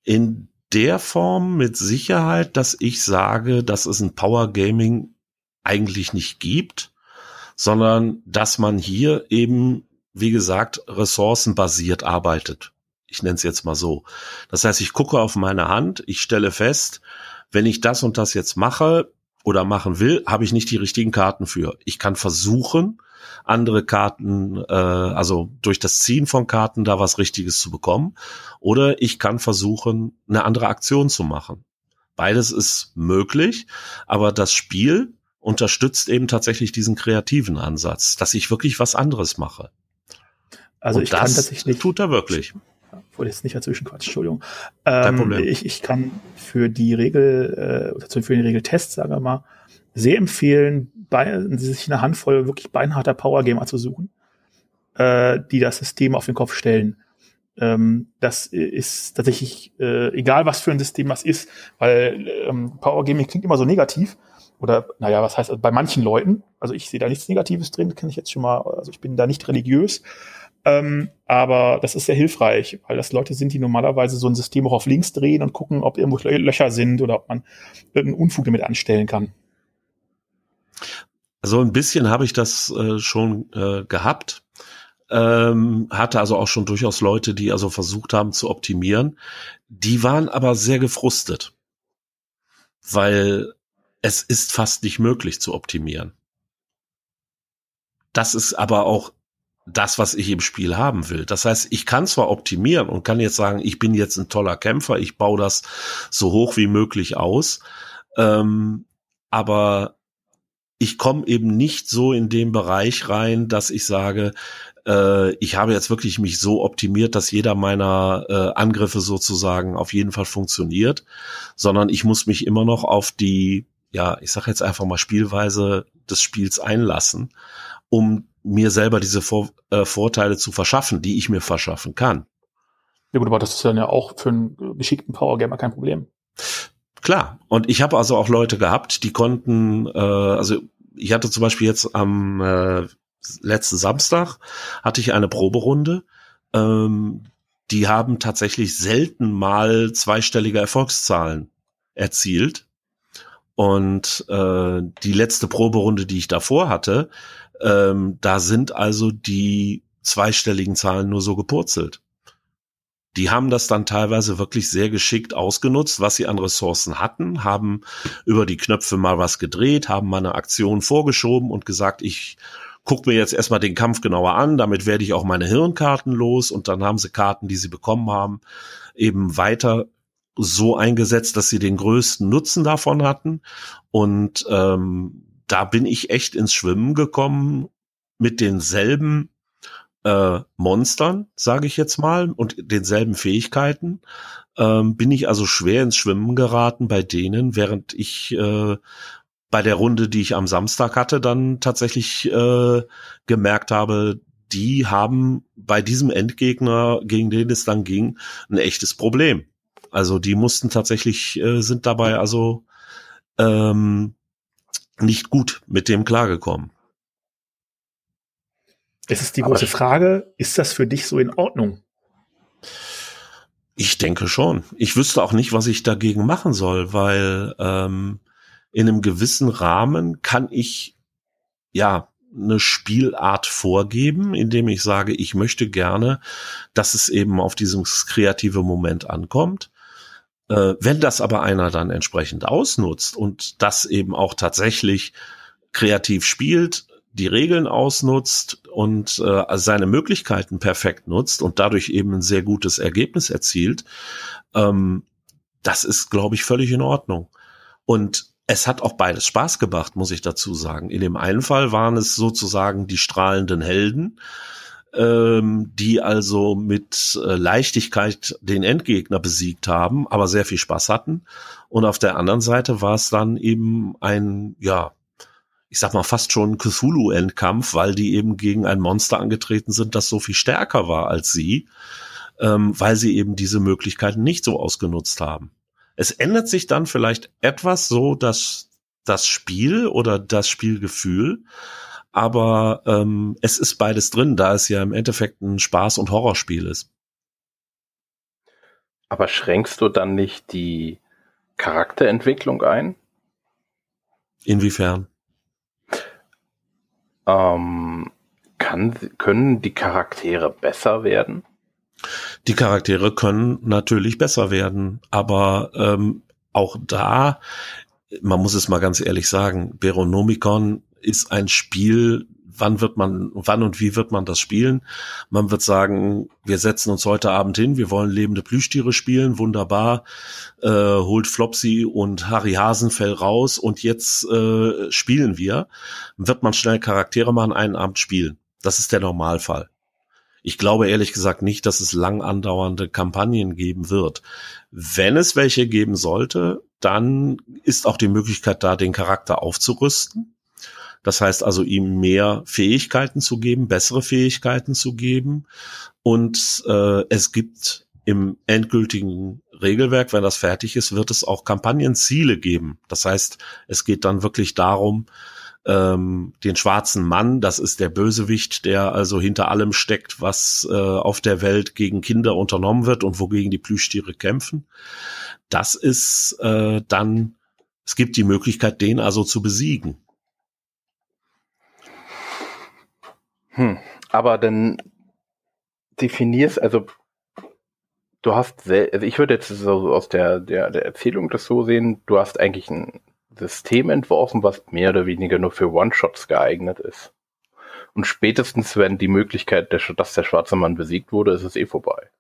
In der Form mit Sicherheit, dass ich sage, dass es ein Power Gaming eigentlich nicht gibt, sondern dass man hier eben wie gesagt, ressourcenbasiert arbeitet. Ich nenne es jetzt mal so. Das heißt, ich gucke auf meine Hand, ich stelle fest, wenn ich das und das jetzt mache oder machen will, habe ich nicht die richtigen Karten für. Ich kann versuchen, andere Karten, äh, also durch das Ziehen von Karten da was Richtiges zu bekommen. Oder ich kann versuchen, eine andere Aktion zu machen. Beides ist möglich, aber das Spiel unterstützt eben tatsächlich diesen kreativen Ansatz, dass ich wirklich was anderes mache. Also Und ich das kann tatsächlich. Tut er wirklich. Wollte jetzt nicht dazwischen Quatsch, Entschuldigung. Ähm, Kein Problem. Ich, ich kann für die Regel, äh, für den Regeltest, sagen wir mal, sehr empfehlen, bei, sich eine Handvoll wirklich beinharter Power-Gamer zu suchen, äh, die das System auf den Kopf stellen. Ähm, das ist tatsächlich äh, egal, was für ein System das ist, weil ähm, Power Gaming klingt immer so negativ. Oder, naja, was heißt, also bei manchen Leuten, also ich sehe da nichts Negatives drin, kann ich jetzt schon mal, also ich bin da nicht religiös, ähm, aber das ist sehr hilfreich, weil das Leute sind, die normalerweise so ein System auch auf links drehen und gucken, ob irgendwo Löcher sind oder ob man irgendeinen Unfug damit anstellen kann. Also ein bisschen habe ich das äh, schon äh, gehabt. Ähm, hatte also auch schon durchaus Leute, die also versucht haben zu optimieren. Die waren aber sehr gefrustet, weil es ist fast nicht möglich zu optimieren. Das ist aber auch das, was ich im Spiel haben will. Das heißt, ich kann zwar optimieren und kann jetzt sagen, ich bin jetzt ein toller Kämpfer, ich baue das so hoch wie möglich aus, ähm, aber ich komme eben nicht so in den Bereich rein, dass ich sage, äh, ich habe jetzt wirklich mich so optimiert, dass jeder meiner äh, Angriffe sozusagen auf jeden Fall funktioniert, sondern ich muss mich immer noch auf die, ja, ich sage jetzt einfach mal Spielweise des Spiels einlassen, um mir selber diese Vor äh, Vorteile zu verschaffen, die ich mir verschaffen kann. Ja gut, aber das ist dann ja auch für einen geschickten Power Gamer kein Problem. Klar. Und ich habe also auch Leute gehabt, die konnten, äh, also ich hatte zum Beispiel jetzt am äh, letzten Samstag hatte ich eine Proberunde. Ähm, die haben tatsächlich selten mal zweistellige Erfolgszahlen erzielt. Und äh, die letzte Proberunde, die ich davor hatte, ähm, da sind also die zweistelligen Zahlen nur so gepurzelt. Die haben das dann teilweise wirklich sehr geschickt ausgenutzt, was sie an Ressourcen hatten, haben über die Knöpfe mal was gedreht, haben mal eine Aktion vorgeschoben und gesagt, ich guck mir jetzt erstmal den Kampf genauer an, damit werde ich auch meine Hirnkarten los und dann haben sie Karten, die sie bekommen haben, eben weiter so eingesetzt, dass sie den größten Nutzen davon hatten. Und ähm, da bin ich echt ins Schwimmen gekommen mit denselben äh, Monstern, sage ich jetzt mal, und denselben Fähigkeiten. Ähm, bin ich also schwer ins Schwimmen geraten bei denen, während ich äh, bei der Runde, die ich am Samstag hatte, dann tatsächlich äh, gemerkt habe, die haben bei diesem Endgegner, gegen den es dann ging, ein echtes Problem. Also die mussten tatsächlich, äh, sind dabei also ähm, nicht gut mit dem klargekommen. Es ist die große Frage, ist das für dich so in Ordnung? Ich denke schon. Ich wüsste auch nicht, was ich dagegen machen soll, weil ähm, in einem gewissen Rahmen kann ich ja eine Spielart vorgeben, indem ich sage, ich möchte gerne, dass es eben auf dieses kreative Moment ankommt. Äh, wenn das aber einer dann entsprechend ausnutzt und das eben auch tatsächlich kreativ spielt, die Regeln ausnutzt und äh, seine Möglichkeiten perfekt nutzt und dadurch eben ein sehr gutes Ergebnis erzielt, ähm, das ist, glaube ich, völlig in Ordnung. Und es hat auch beides Spaß gemacht, muss ich dazu sagen. In dem einen Fall waren es sozusagen die strahlenden Helden, ähm, die also mit äh, Leichtigkeit den Endgegner besiegt haben, aber sehr viel Spaß hatten. Und auf der anderen Seite war es dann eben ein, ja, ich sag mal fast schon Cthulhu-Endkampf, weil die eben gegen ein Monster angetreten sind, das so viel stärker war als sie, ähm, weil sie eben diese Möglichkeiten nicht so ausgenutzt haben. Es ändert sich dann vielleicht etwas so, dass das Spiel oder das Spielgefühl, aber ähm, es ist beides drin, da es ja im Endeffekt ein Spaß- und Horrorspiel ist. Aber schränkst du dann nicht die Charakterentwicklung ein? Inwiefern? Ähm, kann, können die Charaktere besser werden? Die Charaktere können natürlich besser werden, aber ähm, auch da, man muss es mal ganz ehrlich sagen, Beronomicon ist ein Spiel, wann wird man, wann und wie wird man das spielen? Man wird sagen, wir setzen uns heute Abend hin, wir wollen lebende Plüschtiere spielen, wunderbar, äh, holt Flopsy und Harry Hasenfell raus und jetzt äh, spielen wir. Wird man schnell Charaktere machen, einen Abend spielen. Das ist der Normalfall. Ich glaube ehrlich gesagt nicht, dass es lang andauernde Kampagnen geben wird. Wenn es welche geben sollte, dann ist auch die Möglichkeit da, den Charakter aufzurüsten. Das heißt also, ihm mehr Fähigkeiten zu geben, bessere Fähigkeiten zu geben. Und äh, es gibt im endgültigen Regelwerk, wenn das fertig ist, wird es auch Kampagnenziele geben. Das heißt, es geht dann wirklich darum, ähm, den schwarzen Mann, das ist der Bösewicht, der also hinter allem steckt, was äh, auf der Welt gegen Kinder unternommen wird und wogegen die Plüschtiere kämpfen. Das ist äh, dann, es gibt die Möglichkeit, den also zu besiegen. Hm, aber dann definierst, also du hast, also ich würde jetzt so aus der, der, der Erzählung das so sehen, du hast eigentlich ein System entworfen, was mehr oder weniger nur für One-Shots geeignet ist. Und spätestens, wenn die Möglichkeit, dass der schwarze Mann besiegt wurde, ist es eh vorbei.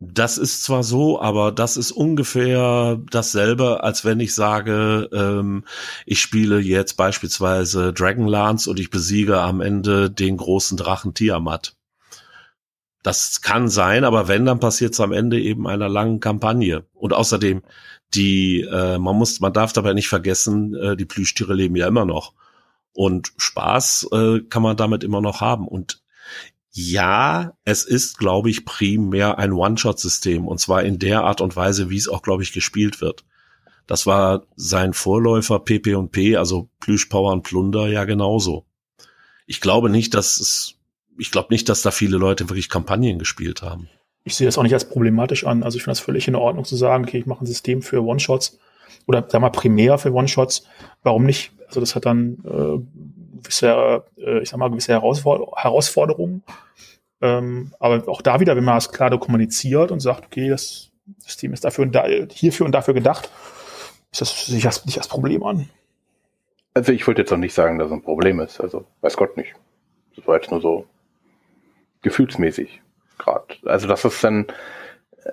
Das ist zwar so, aber das ist ungefähr dasselbe, als wenn ich sage, ähm, ich spiele jetzt beispielsweise Dragonlance und ich besiege am Ende den großen Drachen Tiamat. Das kann sein, aber wenn, dann passiert es am Ende eben einer langen Kampagne. Und außerdem, die, äh, man muss, man darf dabei nicht vergessen, äh, die Plüschtiere leben ja immer noch. Und Spaß äh, kann man damit immer noch haben. Und ja, es ist, glaube ich, primär ein One-Shot-System. Und zwar in der Art und Weise, wie es auch, glaube ich, gespielt wird. Das war sein Vorläufer PP&P, also Plüsch, Power und Plunder, ja genauso. Ich glaube nicht, dass es, ich glaube nicht, dass da viele Leute wirklich Kampagnen gespielt haben. ich sehe das auch nicht als problematisch an. Also ich finde das völlig in Ordnung zu sagen, okay, ich mache ein System für One-Shots oder sag mal primär für One-Shots. Warum nicht? Also das hat dann äh, gewisse, äh, ich sag mal, gewisse Herausfor Herausforderungen. Ähm, aber auch da wieder, wenn man es klar kommuniziert und sagt, okay, das System ist dafür und da, hierfür und dafür gedacht, ist das sich das nicht als Problem an. Also ich wollte jetzt noch nicht sagen, dass es ein Problem ist. Also weiß Gott nicht. Das war jetzt nur so gefühlsmäßig gerade. Also das ist dann,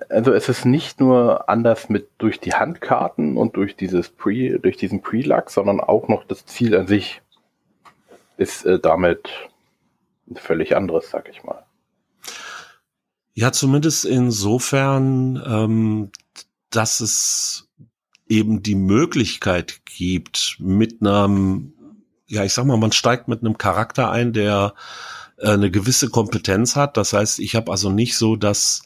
also es ist nicht nur anders mit durch die Handkarten und durch dieses Pre, durch diesen Pre-Luck, sondern auch noch das Ziel an sich ist äh, damit ein völlig anderes, sag ich mal. Ja, zumindest insofern, ähm, dass es eben die Möglichkeit gibt, mit einem, ja, ich sag mal, man steigt mit einem Charakter ein, der äh, eine gewisse Kompetenz hat. Das heißt, ich habe also nicht so das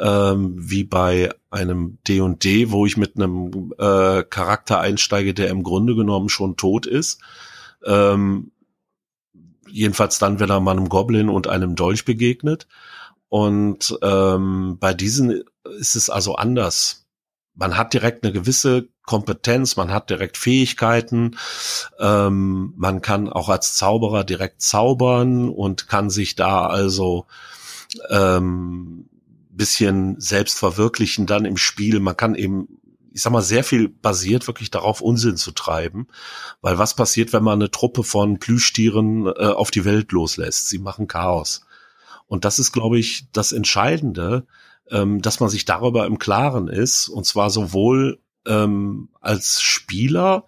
ähm, wie bei einem D&D, wo ich mit einem äh, Charakter einsteige, der im Grunde genommen schon tot ist. Ähm, jedenfalls dann, wenn er mal einem Goblin und einem Dolch begegnet. Und ähm, bei diesen ist es also anders. Man hat direkt eine gewisse Kompetenz, man hat direkt Fähigkeiten, ähm, man kann auch als Zauberer direkt zaubern und kann sich da also ähm, bisschen selbst verwirklichen dann im Spiel. Man kann eben ich sag mal, sehr viel basiert wirklich darauf, Unsinn zu treiben. Weil was passiert, wenn man eine Truppe von Plüschtieren äh, auf die Welt loslässt? Sie machen Chaos. Und das ist, glaube ich, das Entscheidende, ähm, dass man sich darüber im Klaren ist. Und zwar sowohl ähm, als Spieler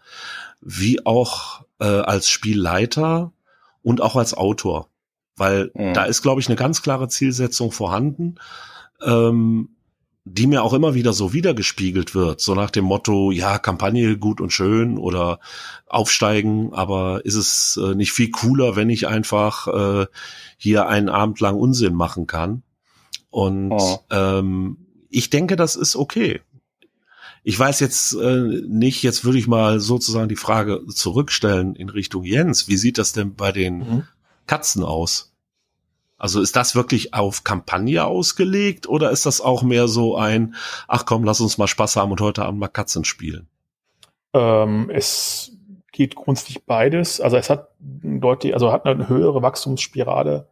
wie auch äh, als Spielleiter und auch als Autor. Weil mhm. da ist, glaube ich, eine ganz klare Zielsetzung vorhanden. Ähm, die mir auch immer wieder so wiedergespiegelt wird, so nach dem Motto, ja, Kampagne gut und schön oder aufsteigen, aber ist es äh, nicht viel cooler, wenn ich einfach äh, hier einen Abend lang Unsinn machen kann? Und oh. ähm, ich denke, das ist okay. Ich weiß jetzt äh, nicht, jetzt würde ich mal sozusagen die Frage zurückstellen in Richtung Jens. Wie sieht das denn bei den mhm. Katzen aus? Also ist das wirklich auf Kampagne ausgelegt oder ist das auch mehr so ein, ach komm, lass uns mal Spaß haben und heute Abend mal Katzen spielen? Ähm, es geht grundsätzlich beides. Also es hat deutlich, also hat eine höhere Wachstumsspirale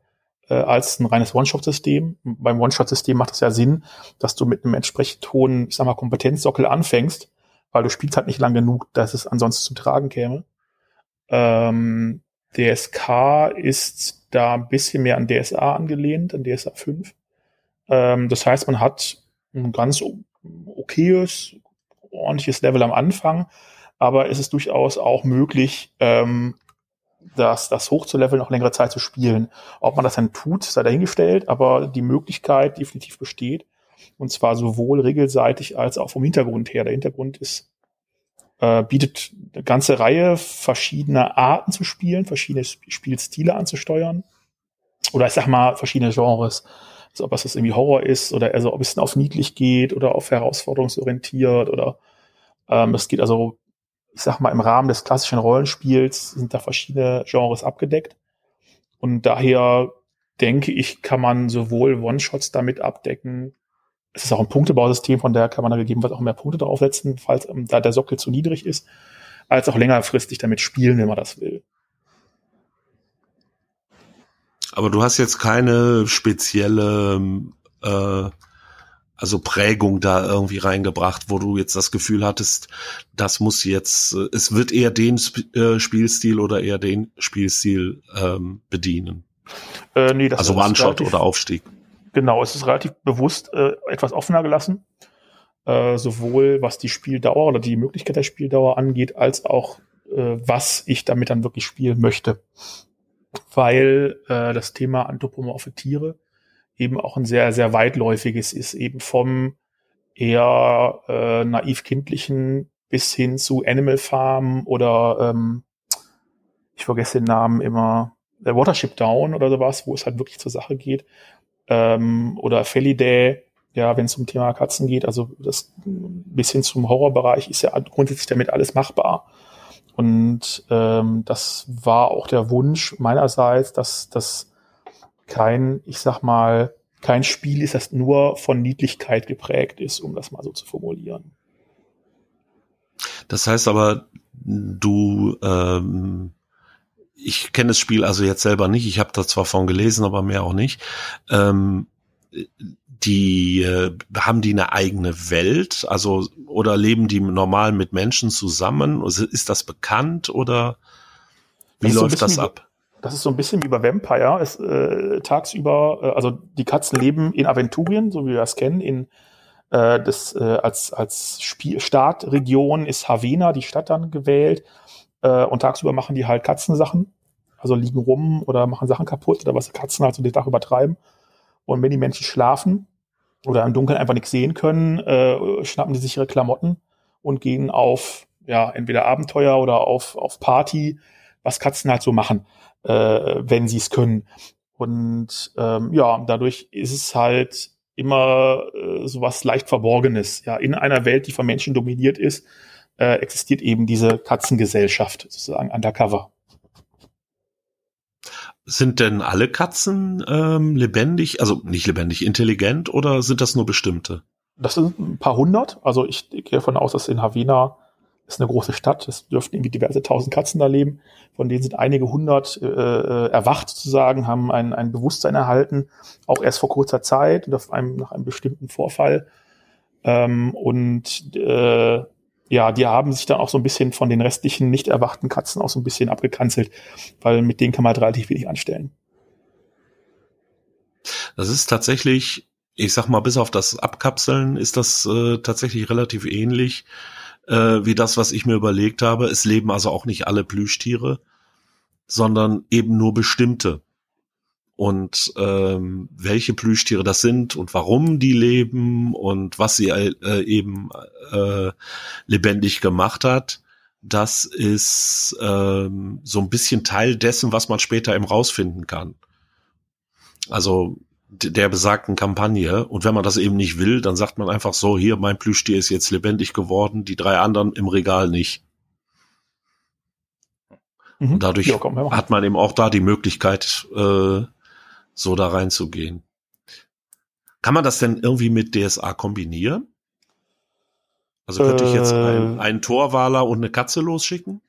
äh, als ein reines One-Shot-System. Beim One-Shot-System macht es ja Sinn, dass du mit einem entsprechend hohen, ich sag mal, Kompetenzsockel anfängst, weil du spielst halt nicht lang genug, dass es ansonsten zum Tragen käme. Ähm, DSK ist da ein bisschen mehr an DSA angelehnt, an DSA 5. Ähm, das heißt, man hat ein ganz okayes, ordentliches Level am Anfang, aber es ist durchaus auch möglich, ähm, das, das hochzuleveln, noch längere Zeit zu spielen. Ob man das dann tut, sei dahingestellt, aber die Möglichkeit definitiv besteht. Und zwar sowohl regelseitig als auch vom Hintergrund her. Der Hintergrund ist äh, bietet eine ganze Reihe verschiedener Arten zu spielen, verschiedene Spielstile anzusteuern. Oder ich sag mal, verschiedene Genres. Also ob es das irgendwie Horror ist oder also ob es auf niedlich geht oder auf herausforderungsorientiert oder ähm, es geht also, ich sag mal, im Rahmen des klassischen Rollenspiels sind da verschiedene Genres abgedeckt. Und daher denke ich, kann man sowohl One-Shots damit abdecken, es ist auch ein Punktebausystem, von daher kann man da gegebenenfalls auch mehr Punkte draufsetzen, falls ähm, da der Sockel zu niedrig ist, als auch längerfristig damit spielen, wenn man das will. Aber du hast jetzt keine spezielle äh, also Prägung da irgendwie reingebracht, wo du jetzt das Gefühl hattest, das muss jetzt, äh, es wird eher den Sp äh, Spielstil oder eher den Spielstil ähm, bedienen. Äh, nee, das also One-Shot oder Aufstieg. Genau, es ist relativ bewusst äh, etwas offener gelassen, äh, sowohl was die Spieldauer oder die Möglichkeit der Spieldauer angeht, als auch äh, was ich damit dann wirklich spielen möchte. Weil äh, das Thema anthropomorphe Tiere eben auch ein sehr, sehr weitläufiges ist, eben vom eher äh, naiv kindlichen bis hin zu Animal Farm oder ähm, ich vergesse den Namen immer, der Watership Down oder sowas, wo es halt wirklich zur Sache geht ähm, oder Felidae, ja, wenn es um Thema Katzen geht, also das bis hin zum Horrorbereich ist ja grundsätzlich damit alles machbar. Und ähm, das war auch der Wunsch meinerseits, dass das kein, ich sag mal, kein Spiel ist, das nur von Niedlichkeit geprägt ist, um das mal so zu formulieren. Das heißt aber, du, ähm, ich kenne das Spiel also jetzt selber nicht, ich habe da zwar von gelesen, aber mehr auch nicht. Ähm, die äh, haben die eine eigene Welt, also oder leben die normal mit Menschen zusammen? Ist das bekannt oder wie das läuft so das ab? Das ist so ein bisschen wie bei Vampire. Es, äh, tagsüber, äh, also die Katzen leben in Aventurien, so wie wir das kennen. In äh, das äh, als als Spiel Startregion ist Havena, die Stadt dann gewählt. Äh, und tagsüber machen die halt Katzensachen, also liegen rum oder machen Sachen kaputt oder was Katzen halt so den Tag übertreiben. Und wenn die Menschen schlafen oder im Dunkeln einfach nichts sehen können, äh, schnappen die sich ihre Klamotten und gehen auf ja entweder Abenteuer oder auf auf Party, was Katzen halt so machen, äh, wenn sie es können. Und ähm, ja, dadurch ist es halt immer äh, sowas leicht Verborgenes. Ja, in einer Welt, die von Menschen dominiert ist, äh, existiert eben diese Katzengesellschaft sozusagen undercover. Sind denn alle Katzen ähm, lebendig, also nicht lebendig, intelligent oder sind das nur bestimmte? Das sind ein paar hundert. Also ich gehe davon aus, dass in Havena ist eine große Stadt. Es dürften irgendwie diverse tausend Katzen da leben. Von denen sind einige hundert äh, äh, erwacht sozusagen, haben ein, ein Bewusstsein erhalten, auch erst vor kurzer Zeit und auf einem, nach einem bestimmten Vorfall. Ähm, und äh, ja, die haben sich dann auch so ein bisschen von den restlichen nicht erwachten Katzen auch so ein bisschen abgekanzelt, weil mit denen kann man halt relativ wenig anstellen. Das ist tatsächlich, ich sag mal, bis auf das Abkapseln ist das äh, tatsächlich relativ ähnlich äh, wie das, was ich mir überlegt habe. Es leben also auch nicht alle Plüschtiere, sondern eben nur bestimmte und ähm, welche Plüschtiere das sind und warum die leben und was sie äh, eben äh, lebendig gemacht hat, das ist ähm, so ein bisschen Teil dessen, was man später eben rausfinden kann. Also der besagten Kampagne. Und wenn man das eben nicht will, dann sagt man einfach so, hier, mein Plüschtier ist jetzt lebendig geworden, die drei anderen im Regal nicht. Mhm. Und dadurch ja, komm, hat man eben auch da die Möglichkeit, äh, so da reinzugehen. Kann man das denn irgendwie mit DSA kombinieren? Also könnte ich jetzt einen, äh. einen Torwaler und eine Katze losschicken?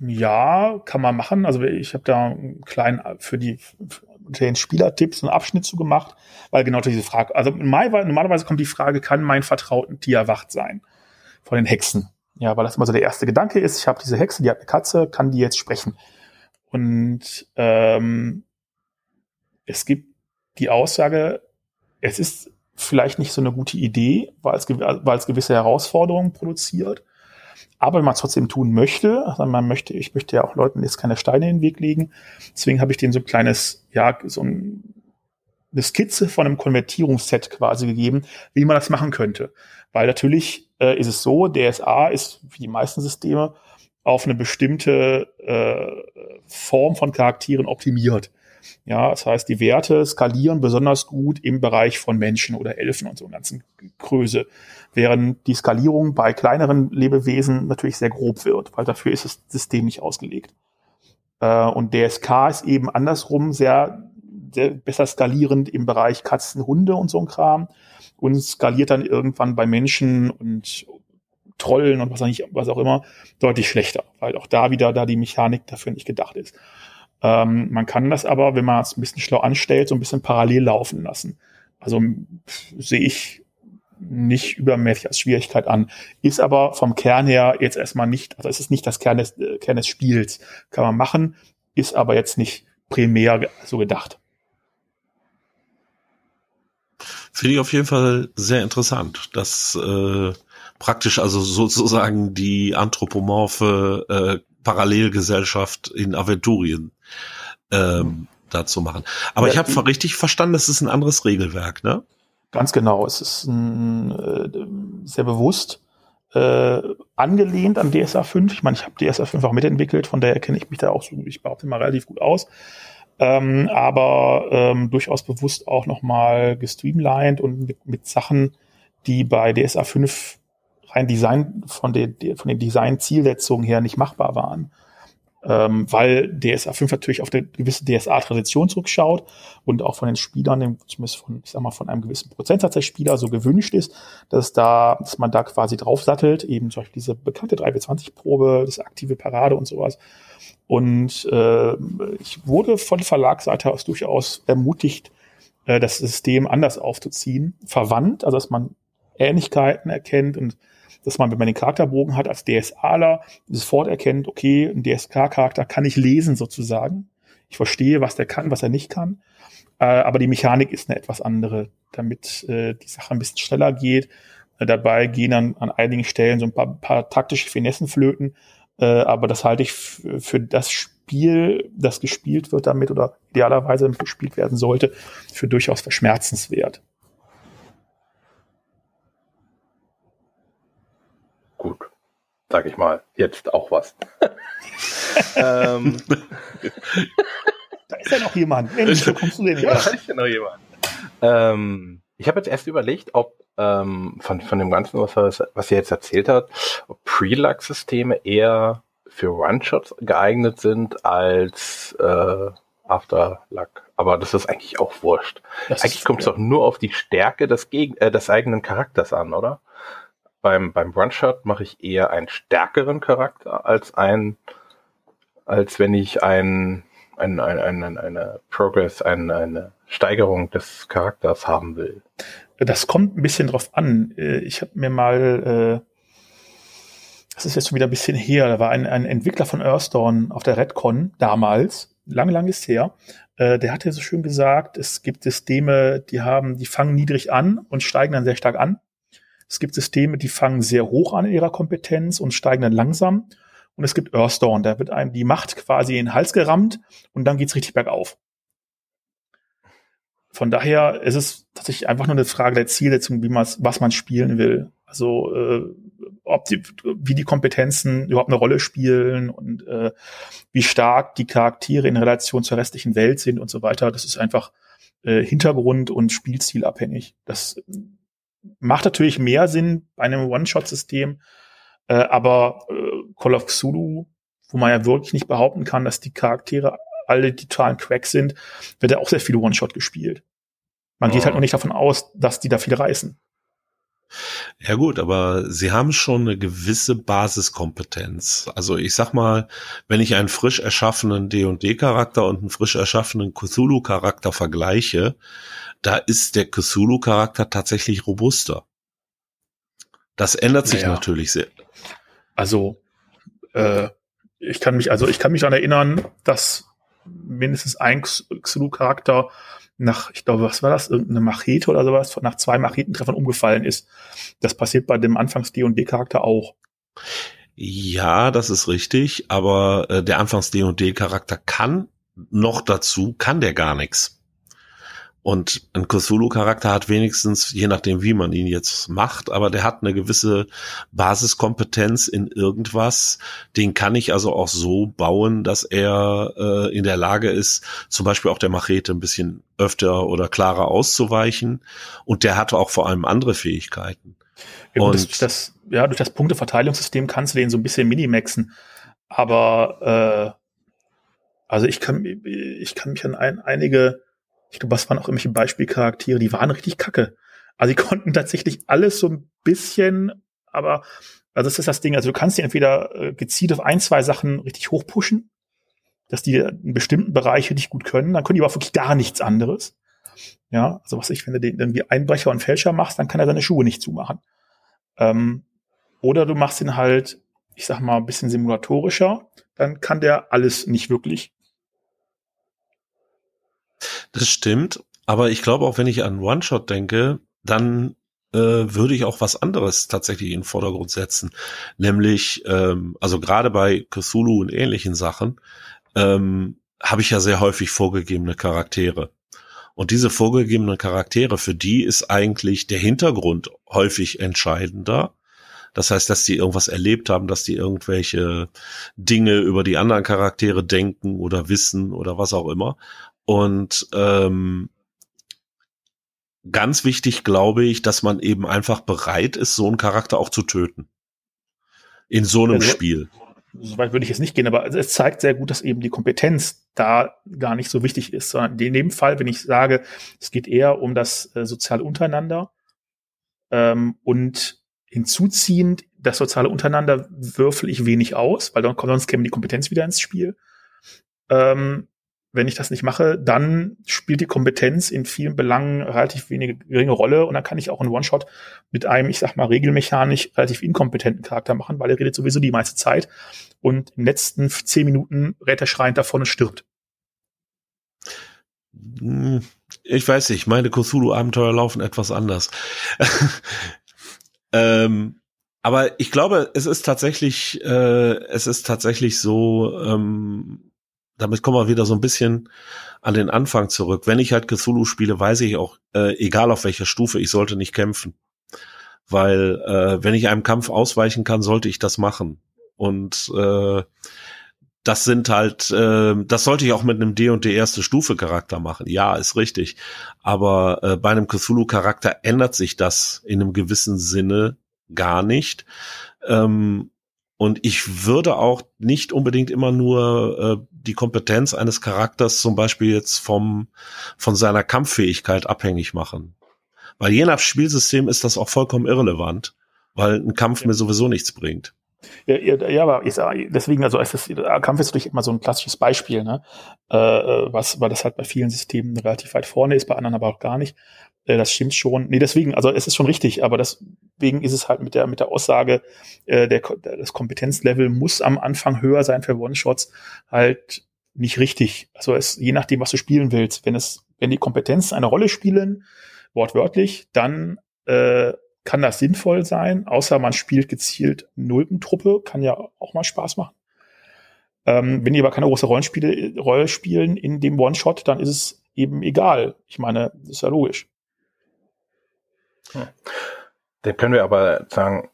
Ja, kann man machen. Also ich habe da einen kleinen für die für den Spielertipps einen Abschnitt zu gemacht, weil genau diese Frage, also normalerweise kommt die Frage, kann mein vertrauten Tier erwacht sein von den Hexen? Ja, weil das immer so der erste Gedanke ist. Ich habe diese Hexe, die hat eine Katze, kann die jetzt sprechen? Und ähm, es gibt die Aussage, es ist vielleicht nicht so eine gute Idee, weil es, weil es gewisse Herausforderungen produziert. Aber wenn man es trotzdem tun möchte, also man möchte, ich möchte ja auch Leuten jetzt keine Steine in den Weg legen. Deswegen habe ich denen so ein kleines, ja, so ein, eine Skizze von einem Konvertierungsset quasi gegeben, wie man das machen könnte. Weil natürlich äh, ist es so, DSA ist wie die meisten Systeme auf eine bestimmte äh, Form von Charakteren optimiert. Ja, das heißt, die Werte skalieren besonders gut im Bereich von Menschen oder Elfen und so ganzen Größe, während die Skalierung bei kleineren Lebewesen natürlich sehr grob wird, weil dafür ist das System nicht ausgelegt. Äh, und DSK ist eben andersrum sehr, sehr besser skalierend im Bereich Katzen, Hunde und so ein Kram und skaliert dann irgendwann bei Menschen und Trollen und was auch immer deutlich schlechter, weil auch da wieder da die Mechanik dafür nicht gedacht ist. Ähm, man kann das aber, wenn man es ein bisschen schlau anstellt, so ein bisschen parallel laufen lassen. Also sehe ich nicht übermäßig als Schwierigkeit an. Ist aber vom Kern her jetzt erstmal nicht, also es ist nicht das Kern des, äh, Kern des Spiels. Kann man machen, ist aber jetzt nicht primär so gedacht. Finde ich auf jeden Fall sehr interessant, dass äh, praktisch also sozusagen die anthropomorphe äh, Parallelgesellschaft in Aventurien ähm, dazu machen. Aber ja, ich habe richtig verstanden, es ist ein anderes Regelwerk, ne? Ganz genau. Es ist ein, äh, sehr bewusst äh, angelehnt an DSA 5. Ich meine, ich habe DSA 5 auch mitentwickelt, von daher kenne ich mich da auch so, ich behaupte mal, relativ gut aus. Ähm, aber ähm, durchaus bewusst auch nochmal gestreamlined und mit, mit Sachen, die bei DSA 5 rein Design von, den von den Design-Zielsetzungen her nicht machbar waren. ähm, weil DSA 5 natürlich auf eine gewisse DSA-Tradition zurückschaut und auch von den Spielern, zumindest von, ich sag mal, von einem gewissen Prozentsatz der Spieler so gewünscht ist, dass da, dass man da quasi draufsattelt, eben zum Beispiel diese bekannte 3W20-Probe, das aktive Parade und sowas. Und äh, ich wurde von Verlagsseite aus durchaus ermutigt, äh, das System anders aufzuziehen, verwandt, also dass man Ähnlichkeiten erkennt und dass man, wenn man den Charakterbogen hat als DSAler, sofort erkennt, okay, ein DSK-Charakter kann ich lesen sozusagen. Ich verstehe, was der kann, was er nicht kann. Äh, aber die Mechanik ist eine etwas andere, damit äh, die Sache ein bisschen schneller geht. Äh, dabei gehen dann an einigen Stellen so ein paar, paar taktische Finessen flöten. Äh, aber das halte ich für das Spiel, das gespielt wird damit oder idealerweise gespielt werden sollte, für durchaus verschmerzenswert. Sag ich mal, jetzt auch was. ähm. Da ist ja noch jemand. Mensch, wo kommst du denn her? Da ist ja noch jemand. Ähm, ich habe jetzt erst überlegt, ob ähm, von, von dem Ganzen, was, er, was ihr jetzt erzählt hat, ob Pre-Luck-Systeme eher für One-Shots geeignet sind als äh, After-Luck. Aber das ist eigentlich auch wurscht. Das eigentlich kommt es doch nur auf die Stärke des, Geg äh, des eigenen Charakters an, oder? Beim, beim One-Shot mache ich eher einen stärkeren Charakter als ein, als wenn ich ein, ein, ein, ein eine Progress, ein, eine Steigerung des Charakters haben will. Das kommt ein bisschen drauf an. Äh, ich habe mir mal, äh, das ist jetzt schon wieder ein bisschen her, da war ein, ein Entwickler von Earthdawn auf der Redcon damals, lange, lange ist her, äh, der hatte so schön gesagt, es gibt Systeme, die haben, die fangen niedrig an und steigen dann sehr stark an. Es gibt Systeme, die fangen sehr hoch an in ihrer Kompetenz und steigen dann langsam. Und es gibt Earthdawn, da wird einem die Macht quasi in den Hals gerammt und dann geht's richtig bergauf. Von daher ist es tatsächlich einfach nur eine Frage der Zielsetzung, wie man was man spielen will. Also äh, ob die, wie die Kompetenzen überhaupt eine Rolle spielen und äh, wie stark die Charaktere in Relation zur restlichen Welt sind und so weiter. Das ist einfach äh, Hintergrund und Spielstil abhängig. Das macht natürlich mehr Sinn bei einem One-Shot-System, äh, aber äh, Call of Cthulhu, wo man ja wirklich nicht behaupten kann, dass die Charaktere alle totalen Quacks sind, wird ja auch sehr viel One-Shot gespielt. Man oh. geht halt noch nicht davon aus, dass die da viel reißen. Ja gut, aber sie haben schon eine gewisse Basiskompetenz. Also ich sag mal, wenn ich einen frisch erschaffenen D&D-Charakter und einen frisch erschaffenen Cthulhu-Charakter vergleiche, da ist der Cthulhu-Charakter tatsächlich robuster. Das ändert sich naja. natürlich sehr. Also, äh, ich kann mich, also ich kann mich daran erinnern, dass mindestens ein Cthulhu-Charakter nach, ich glaube, was war das, irgendeine Machete oder sowas, nach zwei Machetentreffern umgefallen ist. Das passiert bei dem Anfangs D&D-Charakter auch. Ja, das ist richtig, aber äh, der Anfangs D&D-Charakter kann noch dazu, kann der gar nichts. Und ein Cthulhu-Charakter hat wenigstens, je nachdem wie man ihn jetzt macht, aber der hat eine gewisse Basiskompetenz in irgendwas. Den kann ich also auch so bauen, dass er äh, in der Lage ist, zum Beispiel auch der Machete ein bisschen öfter oder klarer auszuweichen. Und der hat auch vor allem andere Fähigkeiten. Ja, und das, das, ja, durch das Punkteverteilungssystem kannst du den so ein bisschen minimaxen. Aber äh, also ich kann, ich kann mich an ein, einige ich glaube, was waren auch irgendwelche Beispielcharaktere, die waren richtig kacke. Also die konnten tatsächlich alles so ein bisschen, aber also das ist das Ding, also du kannst die entweder äh, gezielt auf ein, zwei Sachen richtig hochpushen, dass die einen bestimmten Bereich richtig gut können, dann können die aber wirklich gar nichts anderes. Ja, also was ich, wenn du den irgendwie Einbrecher und Fälscher machst, dann kann er seine Schuhe nicht zumachen. Ähm, oder du machst ihn halt, ich sag mal, ein bisschen simulatorischer, dann kann der alles nicht wirklich. Das stimmt, aber ich glaube auch, wenn ich an One-Shot denke, dann äh, würde ich auch was anderes tatsächlich in den Vordergrund setzen. Nämlich, ähm, also gerade bei Cthulhu und ähnlichen Sachen, ähm, habe ich ja sehr häufig vorgegebene Charaktere. Und diese vorgegebenen Charaktere, für die ist eigentlich der Hintergrund häufig entscheidender. Das heißt, dass die irgendwas erlebt haben, dass die irgendwelche Dinge über die anderen Charaktere denken oder wissen oder was auch immer. Und ähm, ganz wichtig glaube ich, dass man eben einfach bereit ist, so einen Charakter auch zu töten. In so einem also, Spiel. soweit würde ich jetzt nicht gehen, aber es zeigt sehr gut, dass eben die Kompetenz da gar nicht so wichtig ist, sondern in dem Fall, wenn ich sage, es geht eher um das äh, soziale Untereinander ähm, und hinzuziehend das soziale Untereinander würfel ich wenig aus, weil dann, sonst käme die Kompetenz wieder ins Spiel. Ähm, wenn ich das nicht mache, dann spielt die Kompetenz in vielen Belangen relativ wenige geringe Rolle und dann kann ich auch einen One-Shot mit einem, ich sag mal, regelmechanisch relativ inkompetenten Charakter machen, weil er redet sowieso die meiste Zeit und in den letzten zehn Minuten rät er schreiend davon und stirbt. Hm, ich weiß nicht, meine Cthulhu-Abenteuer laufen etwas anders. ähm, aber ich glaube, es ist tatsächlich, äh, es ist tatsächlich so, ähm, damit kommen wir wieder so ein bisschen an den Anfang zurück. Wenn ich halt Cthulhu spiele, weiß ich auch, äh, egal auf welcher Stufe, ich sollte nicht kämpfen. Weil äh, wenn ich einem Kampf ausweichen kann, sollte ich das machen. Und äh, das sind halt, äh, das sollte ich auch mit einem D und D erste Stufe Charakter machen. Ja, ist richtig. Aber äh, bei einem Cthulhu Charakter ändert sich das in einem gewissen Sinne gar nicht. Ähm, und ich würde auch nicht unbedingt immer nur äh, die Kompetenz eines Charakters zum Beispiel jetzt vom, von seiner Kampffähigkeit abhängig machen. Weil je nach Spielsystem ist das auch vollkommen irrelevant, weil ein Kampf ja. mir sowieso nichts bringt. Ja, ja, aber ich sag, deswegen, also ist das, Kampf ist natürlich immer so ein klassisches Beispiel, ne? Äh, äh, was, weil das halt bei vielen Systemen relativ weit vorne ist, bei anderen aber auch gar nicht. Äh, das stimmt schon. Nee, deswegen, also es ist schon richtig, aber deswegen ist es halt mit der, mit der Aussage, äh, der, das Kompetenzlevel muss am Anfang höher sein für One-Shots halt nicht richtig. Also es, je nachdem, was du spielen willst. Wenn es, wenn die Kompetenzen eine Rolle spielen, wortwörtlich, dann äh, kann das sinnvoll sein, außer man spielt gezielt Nulpentruppe, kann ja auch mal Spaß machen. Ähm, wenn die aber keine große Rollenspiele, Rolle spielen in dem One-Shot, dann ist es eben egal. Ich meine, ist ja logisch. Hm. Dann können wir aber sagen,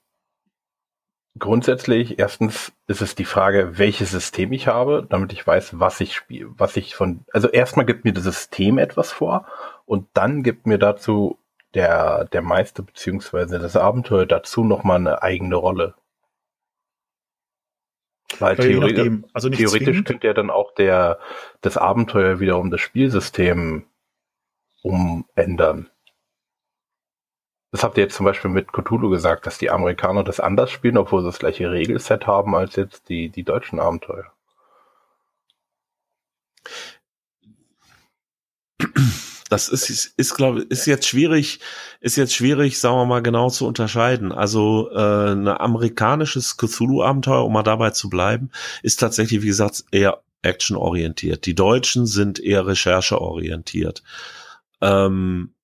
grundsätzlich, erstens ist es die Frage, welches System ich habe, damit ich weiß, was ich spiele, was ich von, also erstmal gibt mir das System etwas vor und dann gibt mir dazu der, der Meister beziehungsweise das Abenteuer dazu nochmal eine eigene Rolle. Weil theoretisch, also theoretisch könnte ja dann auch der, das Abenteuer wiederum das Spielsystem umändern. Das habt ihr jetzt zum Beispiel mit Cthulhu gesagt, dass die Amerikaner das anders spielen, obwohl sie das gleiche Regelset haben als jetzt die, die deutschen Abenteuer. Das ist, ist glaube ist jetzt schwierig, ist jetzt schwierig, sagen wir mal genau zu unterscheiden. Also äh, ein amerikanisches Cthulhu-Abenteuer, um mal dabei zu bleiben, ist tatsächlich, wie gesagt, eher actionorientiert. Die Deutschen sind eher rechercheorientiert. Ähm,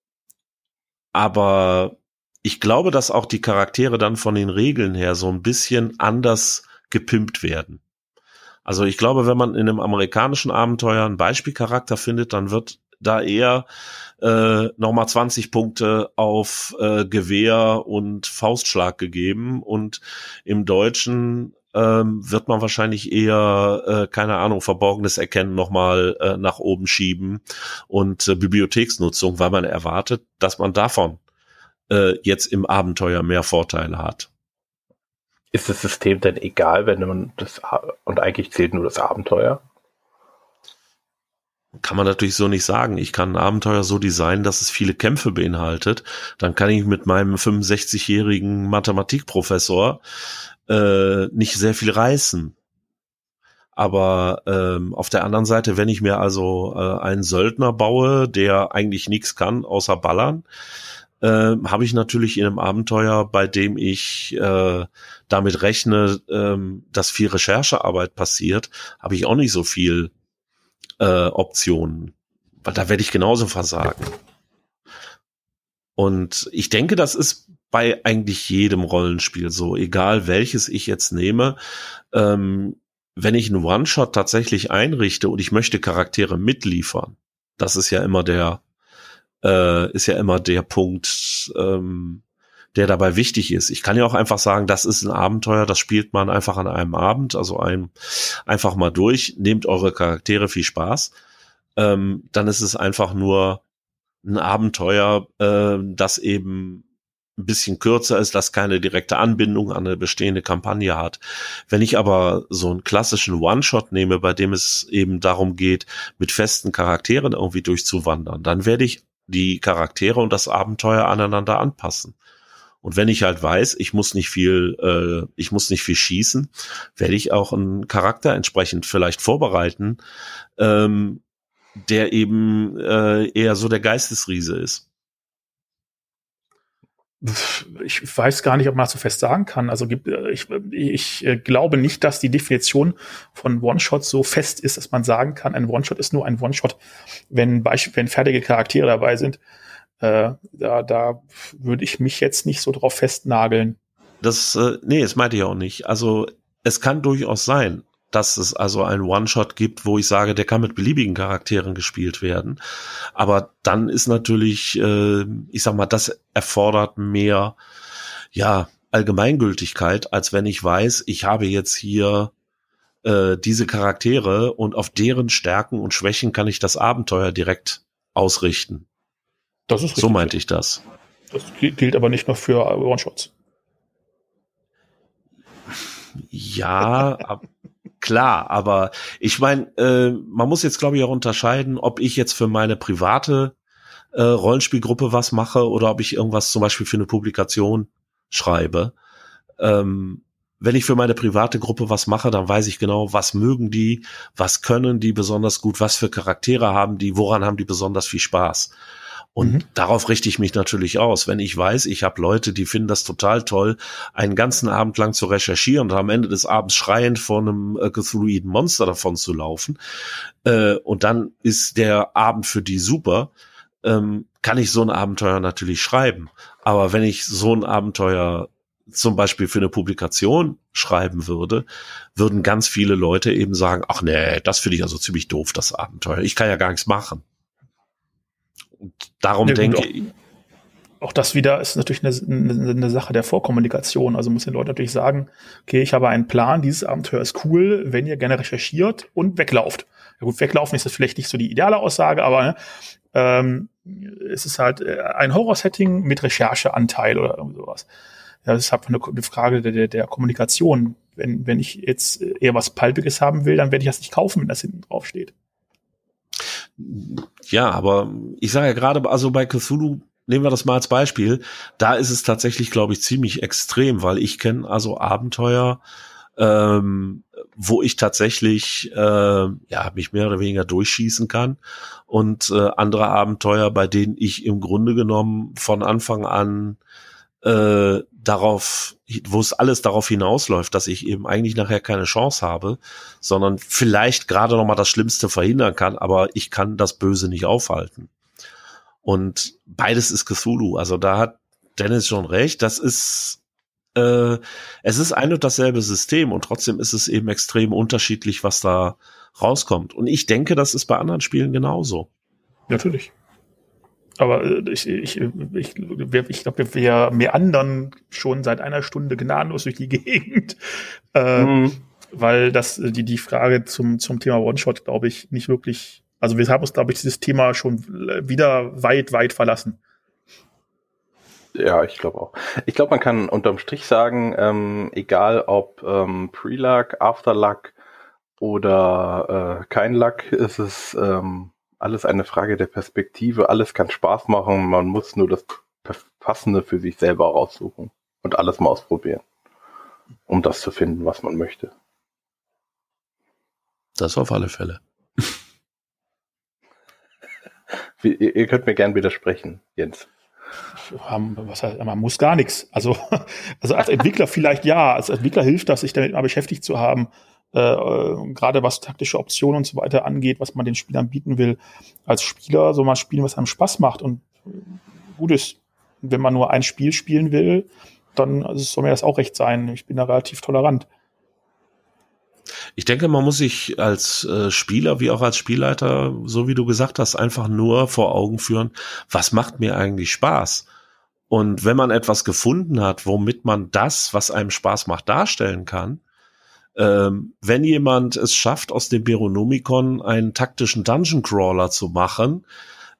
aber ich glaube, dass auch die Charaktere dann von den Regeln her so ein bisschen anders gepimpt werden. Also ich glaube, wenn man in einem amerikanischen Abenteuer einen Beispielcharakter findet, dann wird da eher äh, nochmal 20 Punkte auf äh, Gewehr und Faustschlag gegeben und im Deutschen ähm, wird man wahrscheinlich eher, äh, keine Ahnung, verborgenes Erkennen nochmal äh, nach oben schieben und äh, Bibliotheksnutzung, weil man erwartet, dass man davon äh, jetzt im Abenteuer mehr Vorteile hat. Ist das System denn egal, wenn man das und eigentlich zählt nur das Abenteuer? Kann man natürlich so nicht sagen. Ich kann ein Abenteuer so designen, dass es viele Kämpfe beinhaltet. Dann kann ich mit meinem 65-jährigen Mathematikprofessor äh, nicht sehr viel reißen. Aber ähm, auf der anderen Seite, wenn ich mir also äh, einen Söldner baue, der eigentlich nichts kann außer ballern, äh, habe ich natürlich in einem Abenteuer, bei dem ich äh, damit rechne, äh, dass viel Recherchearbeit passiert, habe ich auch nicht so viel äh, Optionen. Weil da werde ich genauso versagen. Und ich denke, das ist bei eigentlich jedem Rollenspiel so, egal welches ich jetzt nehme. Ähm, wenn ich einen One-Shot tatsächlich einrichte und ich möchte Charaktere mitliefern, das ist ja immer der, äh, ist ja immer der Punkt, ähm, der dabei wichtig ist. Ich kann ja auch einfach sagen, das ist ein Abenteuer, das spielt man einfach an einem Abend, also ein, einfach mal durch, nehmt eure Charaktere viel Spaß. Ähm, dann ist es einfach nur ein Abenteuer, äh, das eben ein bisschen kürzer ist, das keine direkte Anbindung an eine bestehende Kampagne hat. Wenn ich aber so einen klassischen One-Shot nehme, bei dem es eben darum geht, mit festen Charakteren irgendwie durchzuwandern, dann werde ich die Charaktere und das Abenteuer aneinander anpassen. Und wenn ich halt weiß, ich muss nicht viel, äh, ich muss nicht viel schießen, werde ich auch einen Charakter entsprechend vielleicht vorbereiten, ähm, der eben äh, eher so der Geistesriese ist ich weiß gar nicht, ob man das so fest sagen kann. Also äh, ich, ich äh, glaube nicht, dass die Definition von One-Shot so fest ist, dass man sagen kann, ein One-Shot ist nur ein One-Shot, wenn, wenn fertige Charaktere dabei sind. Äh, da, da würde ich mich jetzt nicht so drauf festnageln. Das, äh, nee, das meinte ich auch nicht. Also es kann durchaus sein, dass es also einen One-Shot gibt, wo ich sage, der kann mit beliebigen Charakteren gespielt werden. Aber dann ist natürlich, äh, ich sag mal, das erfordert mehr, ja, Allgemeingültigkeit, als wenn ich weiß, ich habe jetzt hier äh, diese Charaktere und auf deren Stärken und Schwächen kann ich das Abenteuer direkt ausrichten. Das ist richtig. So meinte ich das. Das gilt aber nicht nur für One-Shots. Ja, klar, aber ich meine, äh, man muss jetzt glaube ich auch unterscheiden, ob ich jetzt für meine private äh, Rollenspielgruppe was mache oder ob ich irgendwas zum Beispiel für eine Publikation schreibe. Ähm, wenn ich für meine private Gruppe was mache, dann weiß ich genau, was mögen die, was können die besonders gut, was für Charaktere haben die, woran haben die besonders viel Spaß. Und mhm. darauf richte ich mich natürlich aus. Wenn ich weiß, ich habe Leute, die finden das total toll, einen ganzen Abend lang zu recherchieren und am Ende des Abends schreiend vor einem äh, Cthulhuiden Monster davon zu laufen, äh, und dann ist der Abend für die super, ähm, kann ich so ein Abenteuer natürlich schreiben. Aber wenn ich so ein Abenteuer zum Beispiel für eine Publikation schreiben würde, würden ganz viele Leute eben sagen, ach nee, das finde ich also ziemlich doof, das Abenteuer. Ich kann ja gar nichts machen. Und darum ja, denke ich. Auch das wieder ist natürlich eine, eine, Sache der Vorkommunikation. Also muss den Leuten natürlich sagen, okay, ich habe einen Plan, dieses Abenteuer ist cool, wenn ihr gerne recherchiert und weglauft. Ja gut, weglaufen ist das vielleicht nicht so die ideale Aussage, aber ne, ähm, es ist halt äh, ein Horror-Setting mit Rechercheanteil oder irgend sowas. Ja, das ist halt eine, eine Frage der, der, der Kommunikation. Wenn, wenn ich jetzt eher was Palpiges haben will, dann werde ich das nicht kaufen, wenn das hinten drauf steht. Ja, aber ich sage ja gerade, also bei Cthulhu nehmen wir das mal als Beispiel. Da ist es tatsächlich, glaube ich, ziemlich extrem, weil ich kenne also Abenteuer, ähm, wo ich tatsächlich äh, ja mich mehr oder weniger durchschießen kann und äh, andere Abenteuer, bei denen ich im Grunde genommen von Anfang an äh, darauf, wo es alles darauf hinausläuft, dass ich eben eigentlich nachher keine Chance habe, sondern vielleicht gerade noch mal das Schlimmste verhindern kann, aber ich kann das Böse nicht aufhalten. Und beides ist Cthulhu. Also da hat Dennis schon recht. Das ist äh, es ist ein und dasselbe System und trotzdem ist es eben extrem unterschiedlich, was da rauskommt. Und ich denke, das ist bei anderen Spielen genauso. Natürlich. Aber äh, ich, ich, ich, ich glaube, wir meandern schon seit einer Stunde gnadenlos durch die Gegend. Äh, mhm. Weil das, die, die Frage zum, zum Thema One-Shot, glaube ich, nicht wirklich, also wir haben uns, glaube ich, dieses Thema schon wieder weit, weit verlassen. Ja, ich glaube auch. Ich glaube, man kann unterm Strich sagen, ähm, egal ob ähm, Pre-Luck, After-Luck oder äh, kein Luck, ist es ähm, alles eine Frage der Perspektive. Alles kann Spaß machen. Man muss nur das Passende für sich selber raussuchen und alles mal ausprobieren, um das zu finden, was man möchte. Das auf alle Fälle. ihr, könnt mir gern widersprechen, Jens. Was heißt, man muss gar nichts. Also, also als Entwickler vielleicht ja. Als Entwickler hilft das, sich damit mal beschäftigt zu haben, äh, äh, gerade was taktische Optionen und so weiter angeht, was man den Spielern bieten will. Als Spieler soll man spielen, was einem Spaß macht und gut ist. Wenn man nur ein Spiel spielen will, dann soll mir das auch recht sein. Ich bin da relativ tolerant. Ich denke, man muss sich als äh, Spieler wie auch als Spielleiter, so wie du gesagt hast, einfach nur vor Augen führen, was macht mir eigentlich Spaß? Und wenn man etwas gefunden hat, womit man das, was einem Spaß macht, darstellen kann, ähm, wenn jemand es schafft, aus dem Beronomicon einen taktischen Dungeon Crawler zu machen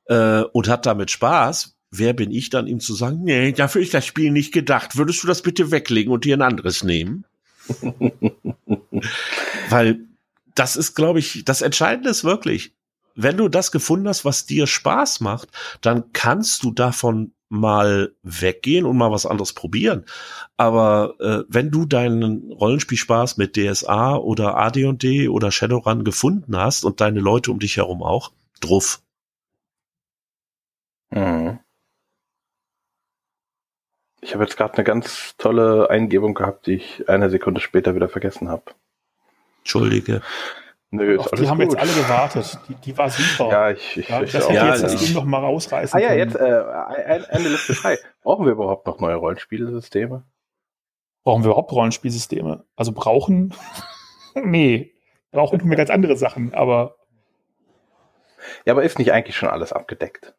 äh, und hat damit Spaß, wer bin ich dann, ihm zu sagen, nee, dafür ist das Spiel nicht gedacht. Würdest du das bitte weglegen und dir ein anderes nehmen? Weil das ist, glaube ich, das Entscheidende ist wirklich, wenn du das gefunden hast, was dir Spaß macht, dann kannst du davon mal weggehen und mal was anderes probieren. Aber äh, wenn du deinen Rollenspielspaß mit DSA oder AD&D oder Shadowrun gefunden hast und deine Leute um dich herum auch, druff. Mhm. Ich habe jetzt gerade eine ganz tolle Eingebung gehabt, die ich eine Sekunde später wieder vergessen habe. Entschuldige. Nö, ist Auf die haben gut. jetzt alle gewartet. Die, die war super. Ja, ich, ich, ja, ich Das hätte ja, jetzt das Ding noch mal rausreißen Ah ja, jetzt äh, eine Liste frei. Brauchen wir überhaupt noch neue Rollenspielsysteme? Brauchen wir überhaupt Rollenspielsysteme? Also brauchen? nee. Brauchen tun wir ganz andere Sachen, aber. Ja, aber ist nicht eigentlich schon alles abgedeckt?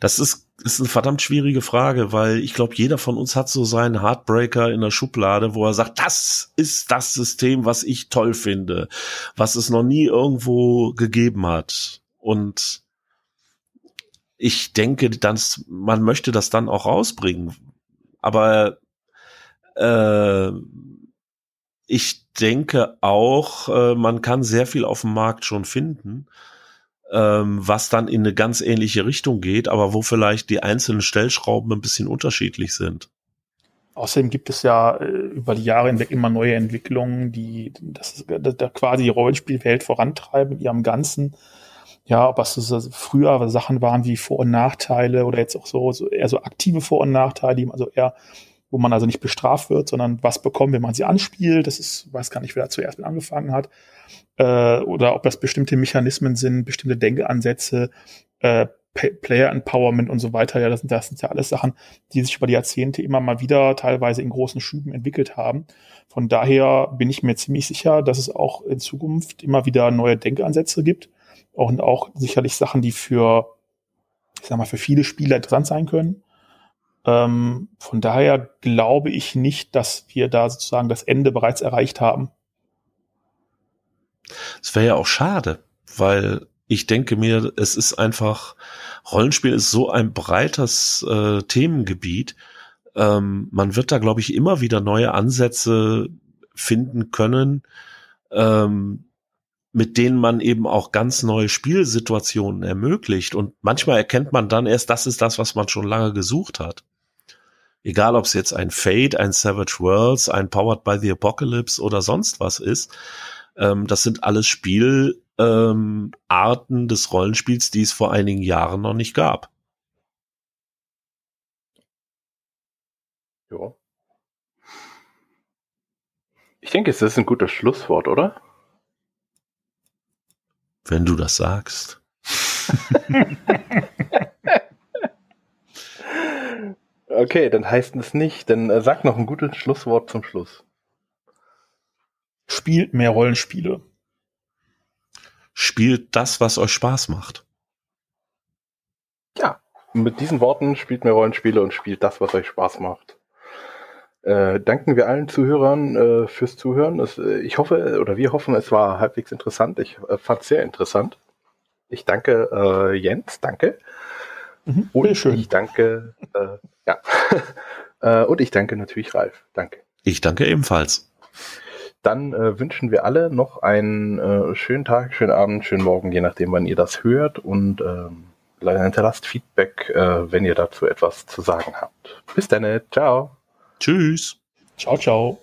Das ist, ist eine verdammt schwierige Frage, weil ich glaube, jeder von uns hat so seinen Heartbreaker in der Schublade, wo er sagt, das ist das System, was ich toll finde, was es noch nie irgendwo gegeben hat. Und ich denke, dass man möchte das dann auch rausbringen. Aber äh, ich denke auch, äh, man kann sehr viel auf dem Markt schon finden ähm, was dann in eine ganz ähnliche Richtung geht, aber wo vielleicht die einzelnen Stellschrauben ein bisschen unterschiedlich sind. Außerdem gibt es ja äh, über die Jahre hinweg immer neue Entwicklungen, die das, das, das quasi die Rollenspielwelt vorantreiben in ihrem Ganzen. Ja, ob es so früher Sachen waren wie Vor- und Nachteile oder jetzt auch so, so eher so aktive Vor- und Nachteile, also eher, wo man also nicht bestraft wird, sondern was bekommt, wenn man sie anspielt. Das ist, weiß gar nicht, wer da zuerst mit angefangen hat äh, oder ob das bestimmte Mechanismen sind, bestimmte Denkansätze, äh, Player Empowerment und so weiter. Ja, das sind, das sind ja alles Sachen, die sich über die Jahrzehnte immer mal wieder teilweise in großen Schüben entwickelt haben. Von daher bin ich mir ziemlich sicher, dass es auch in Zukunft immer wieder neue Denkansätze gibt und auch sicherlich Sachen, die für, ich sag mal, für viele Spieler interessant sein können. Ähm, von daher glaube ich nicht, dass wir da sozusagen das Ende bereits erreicht haben. Es wäre ja auch schade, weil ich denke mir, es ist einfach, Rollenspiel ist so ein breites äh, Themengebiet. Ähm, man wird da, glaube ich, immer wieder neue Ansätze finden können, ähm, mit denen man eben auch ganz neue Spielsituationen ermöglicht. Und manchmal erkennt man dann erst, das ist das, was man schon lange gesucht hat. Egal, ob es jetzt ein Fate, ein Savage Worlds, ein Powered by the Apocalypse oder sonst was ist. Ähm, das sind alles Spielarten ähm, des Rollenspiels, die es vor einigen Jahren noch nicht gab. Ja. Ich denke, es ist ein gutes Schlusswort, oder? Wenn du das sagst. okay, dann heißt es nicht. Dann äh, sag noch ein gutes Schlusswort zum Schluss. Spielt mehr Rollenspiele. Spielt das, was euch Spaß macht. Ja, mit diesen Worten spielt mehr Rollenspiele und spielt das, was euch Spaß macht. Äh, danken wir allen Zuhörern äh, fürs Zuhören. Es, äh, ich hoffe, oder wir hoffen, es war halbwegs interessant. Ich äh, fand es sehr interessant. Ich danke äh, Jens, danke. Mhm, und schön. ich danke, äh, ja. und ich danke natürlich Ralf. Danke. Ich danke ebenfalls. Dann äh, wünschen wir alle noch einen äh, schönen Tag, schönen Abend, schönen Morgen, je nachdem, wann ihr das hört. Und ähm, hinterlasst Feedback, äh, wenn ihr dazu etwas zu sagen habt. Bis dann, ciao. Tschüss. Ciao, ciao.